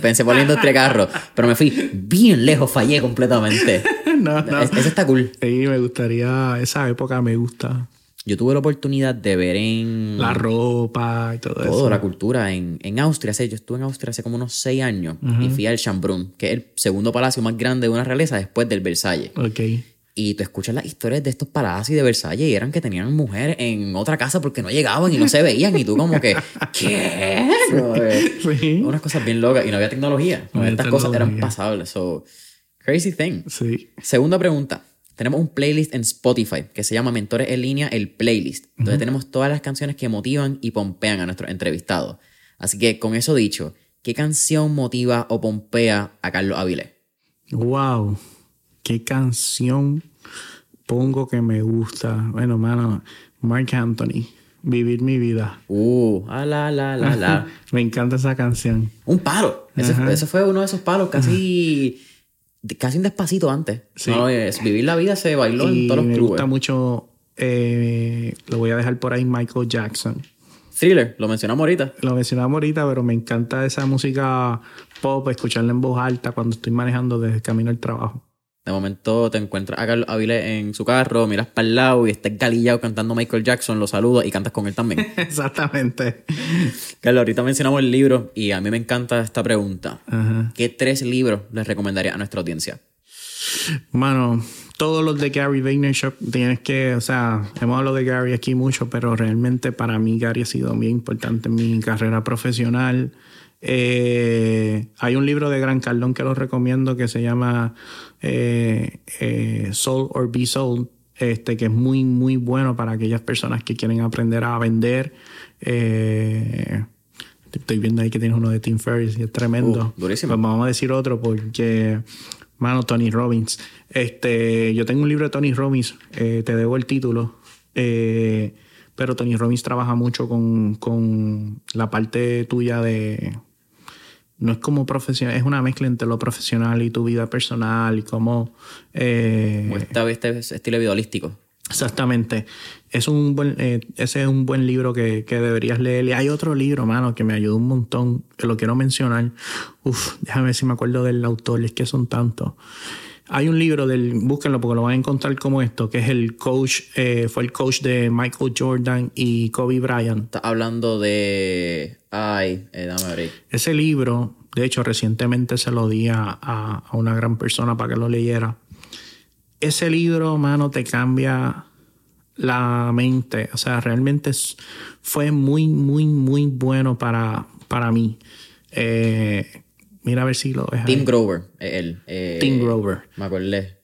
Pensé industria de carros, pero me fui bien lejos, fallé completamente. no, no. Es- Eso está cool. Sí, me gustaría, esa época me gusta. Yo tuve la oportunidad de ver en La ropa y todo, toda eso. la cultura en, en Austria. Hace- Yo estuve en Austria hace como unos seis años y fui al Schönbrunn, que es el segundo palacio más grande de una realeza después del Versalles. Ok. Y tú escuchas las historias de estos palacios de Versalles y eran que tenían mujeres en otra casa porque no llegaban y no se veían. Y tú como que, ¿qué? Sí. Unas cosas bien locas y no había tecnología. No había Estas cosas eran pasables. So, crazy thing. Sí. Segunda pregunta. Tenemos un playlist en Spotify que se llama Mentores en línea, el playlist, donde tenemos todas las canciones que motivan y pompean a nuestros entrevistados. Así que con eso dicho, ¿qué canción motiva o pompea a Carlos Avilés? Wow. Qué canción pongo que me gusta. Bueno, mano, Mark Anthony. Vivir mi vida. Uh, a la la la la. Me encanta esa canción. Un palo. Ese, fue uno de esos palos casi, casi un despacito antes. Sí. No, es- vivir la vida se bailó Y en todos los me clubes. gusta mucho, eh, lo voy a dejar por ahí, Michael Jackson. Thriller, lo mencionamos ahorita. Lo mencionaba ahorita, pero me encanta esa música pop, escucharla en voz alta cuando estoy manejando desde el camino al trabajo. De momento te encuentras a Carlos Avilés en su carro, miras para el lado y estás galillado cantando Michael Jackson, lo saludas y cantas con él también. Exactamente. Carlos, ahorita mencionamos el libro y a mí me encanta esta pregunta. Ajá. ¿Qué tres libros les recomendaría a nuestra audiencia? Mano, todos los de Gary Vaynerchuk tienes que, o sea, hemos hablado de Gary aquí mucho, pero realmente para mí Gary ha sido bien importante en mi carrera profesional. Eh, hay un libro de Gran Cardón que lo recomiendo que se llama eh, eh, Soul or Be Sold, este, que es muy, muy bueno para aquellas personas que quieren aprender a vender. Eh, estoy viendo ahí que tienes uno de Tim Ferriss y es tremendo. Uh, durísimo. Pues vamos a decir otro porque, mano, Tony Robbins. Este, yo tengo un libro de Tony Robbins, eh, te debo el título. eh, pero Tony Robbins trabaja mucho con, con la parte tuya de. No es como profesional, es una mezcla entre lo profesional y tu vida personal y cómo. eh, Como este, este estilo vida holístico. Exactamente. Es un buen, eh, ese es un buen libro que, que deberías leer. Y hay otro libro, mano, que me ayudó un montón, que lo quiero mencionar. Uf, déjame ver si me acuerdo del autor, es que son tantos. Hay un libro del, búsquenlo porque lo van a encontrar como esto, que es el coach, eh, fue el coach de Michael Jordan y Kobe Bryant. Estás hablando de... Ay, eh, dame. Ese libro, de hecho, recientemente se lo di a, una gran persona para que lo leyera. Ese libro, mano, te cambia la mente. O sea, realmente fue muy, muy, muy bueno para, para mí. Eh, mira a ver si lo ves. ahí. Tim Grover, es él. eh, Tim Grover. Me acordé.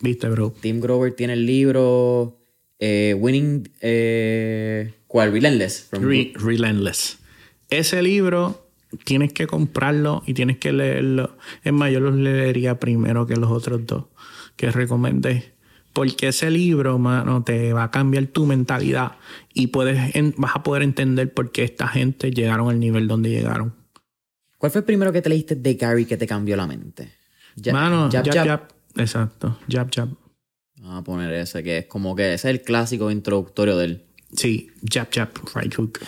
¿Viste, bro? Tim Grover tiene el libro eh, Winning... Eh, ¿Cuál? Relentless. Re- Relentless. Ese libro tienes que comprarlo y tienes que leerlo. Es más, yo los leería primero que los otros dos que recomendé. Porque ese libro, mano, te va a cambiar tu mentalidad y puedes, vas a poder entender por qué esta gente llegaron al nivel donde llegaron. ¿Cuál fue el primero que te leíste de Gary que te cambió la mente? Ya- mano, Jab, jab, jab. jab. Exacto, jab, jab. Vamos a poner ese, que es como que ese es el clásico introductorio del. Sí, jab, jab, right hook.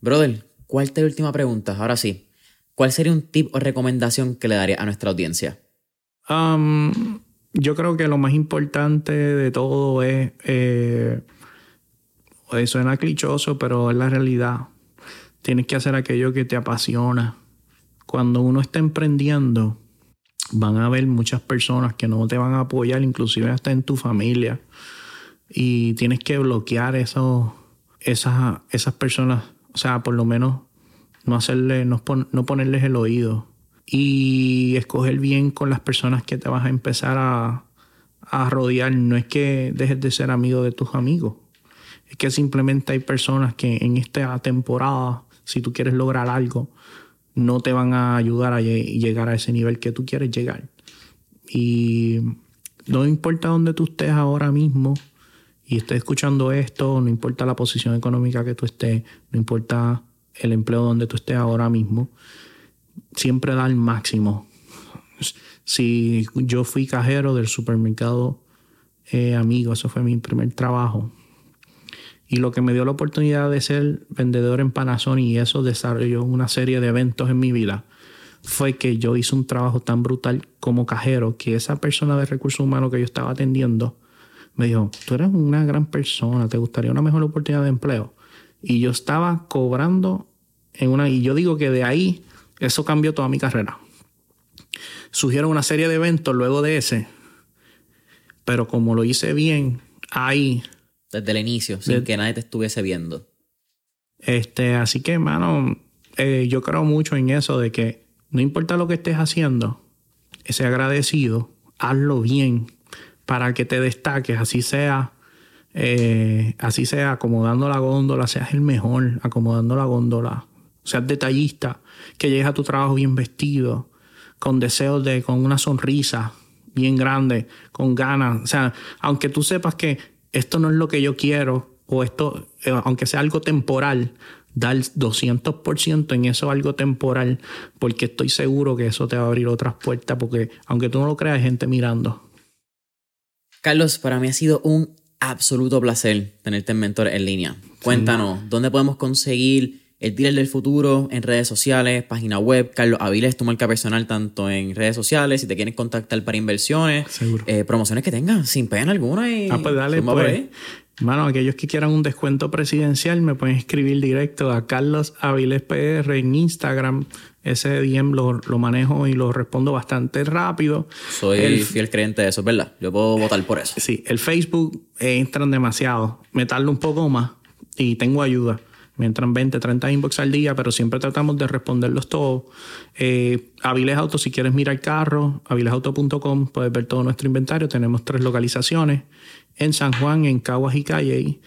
Brother, ¿cuál es la última pregunta? Ahora sí. ¿Cuál sería un tip o recomendación que le daría a nuestra audiencia? Um, yo creo que lo más importante de todo es. Eh, suena clichoso, pero es la realidad. Tienes que hacer aquello que te apasiona. Cuando uno está emprendiendo, van a haber muchas personas que no te van a apoyar, inclusive hasta en tu familia. Y tienes que bloquear eso, esas, esas personas, o sea, por lo menos no hacerle, no, no ponerles el oído. Y escoger bien con las personas que te vas a empezar a, a rodear. No es que dejes de ser amigo de tus amigos. Es que simplemente hay personas que en esta temporada, si tú quieres lograr algo, no te van a ayudar a llegar a ese nivel que tú quieres llegar. Y no importa dónde tú estés ahora mismo y estés escuchando esto, no importa la posición económica que tú estés, no importa el empleo donde tú estés ahora mismo, siempre da el máximo. Si yo fui cajero del supermercado eh, amigo, eso fue mi primer trabajo. Y lo que me dio la oportunidad de ser vendedor en Panasonic y eso desarrolló una serie de eventos en mi vida fue que yo hice un trabajo tan brutal como cajero que esa persona de recursos humanos que yo estaba atendiendo me dijo, tú eres una gran persona, te gustaría una mejor oportunidad de empleo. Y yo estaba cobrando en una... Y yo digo que de ahí eso cambió toda mi carrera. Surgieron una serie de eventos luego de ese, pero como lo hice bien, ahí desde el inicio, sin que nadie te estuviese viendo. Este, así que, hermano, eh, yo creo mucho en eso de que no importa lo que estés haciendo, ese agradecido, hazlo bien para que te destaques, así sea, eh, así sea acomodando la góndola, seas el mejor acomodando la góndola, seas detallista, que llegues a tu trabajo bien vestido, con deseos de, con una sonrisa bien grande, con ganas, o sea, aunque tú sepas que esto no es lo que yo quiero, o esto, eh, aunque sea algo temporal, dar 200% en eso algo temporal, porque estoy seguro que eso te va a abrir otras puertas, porque aunque tú no lo creas, hay gente mirando. Carlos, para mí ha sido un absoluto placer tenerte en Mentor en línea. Cuéntanos, ¿dónde podemos conseguir el dealer del futuro en redes sociales, página web, Carlos Aviles, tu marca personal tanto en redes sociales, si te quieren contactar para inversiones, eh, promociones que tengas sin pena alguna. Y ah, pues dale, pues. Mano, aquellos que quieran un descuento presidencial me pueden escribir directo a Carlos Aviles PR en Instagram. Ese DM lo, manejo y lo respondo bastante rápido. Soy fiel creyente de eso, ¿verdad? Yo puedo votar por eso. Sí, el Facebook eh, entran demasiado. Me tardo un poco más y tengo ayuda. Me entran 20, 30 inbox al día, pero siempre tratamos de responderlos todos. Eh, Aviles Auto, si quieres mirar el carro, avilesauto.com, puedes ver todo nuestro inventario. Tenemos tres localizaciones en San Juan, en Caguas y Calle.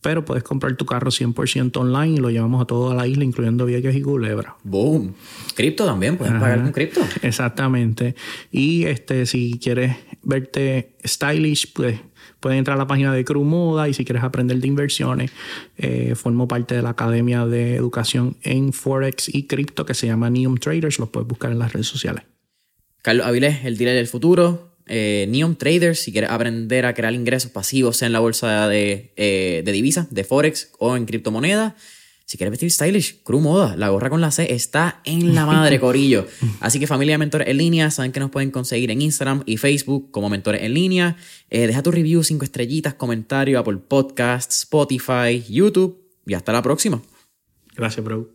Pero puedes comprar tu carro 100% online y lo llevamos a toda la isla, incluyendo Vieques y Culebra. Boom. Cripto también, puedes pagar con cripto. Exactamente. Y este, si quieres verte stylish, pues Puedes entrar a la página de Crew Moda y si quieres aprender de inversiones, eh, formo parte de la Academia de Educación en Forex y Cripto que se llama Neon Traders. Los puedes buscar en las redes sociales. Carlos Avilés, el dealer del futuro. Eh, Traders, si quieres aprender a crear ingresos pasivos, sea en la bolsa de, eh, de divisas, de Forex o en criptomonedas. Si quieres vestir stylish, Crew Moda, la gorra con la C está en la madre, Corillo. Así que familia de Mentores en línea, saben que nos pueden conseguir en Instagram y Facebook como Mentores en línea. Eh, deja tu review, cinco estrellitas, comentario, Apple Podcasts, Spotify, YouTube y hasta la próxima. Gracias, bro.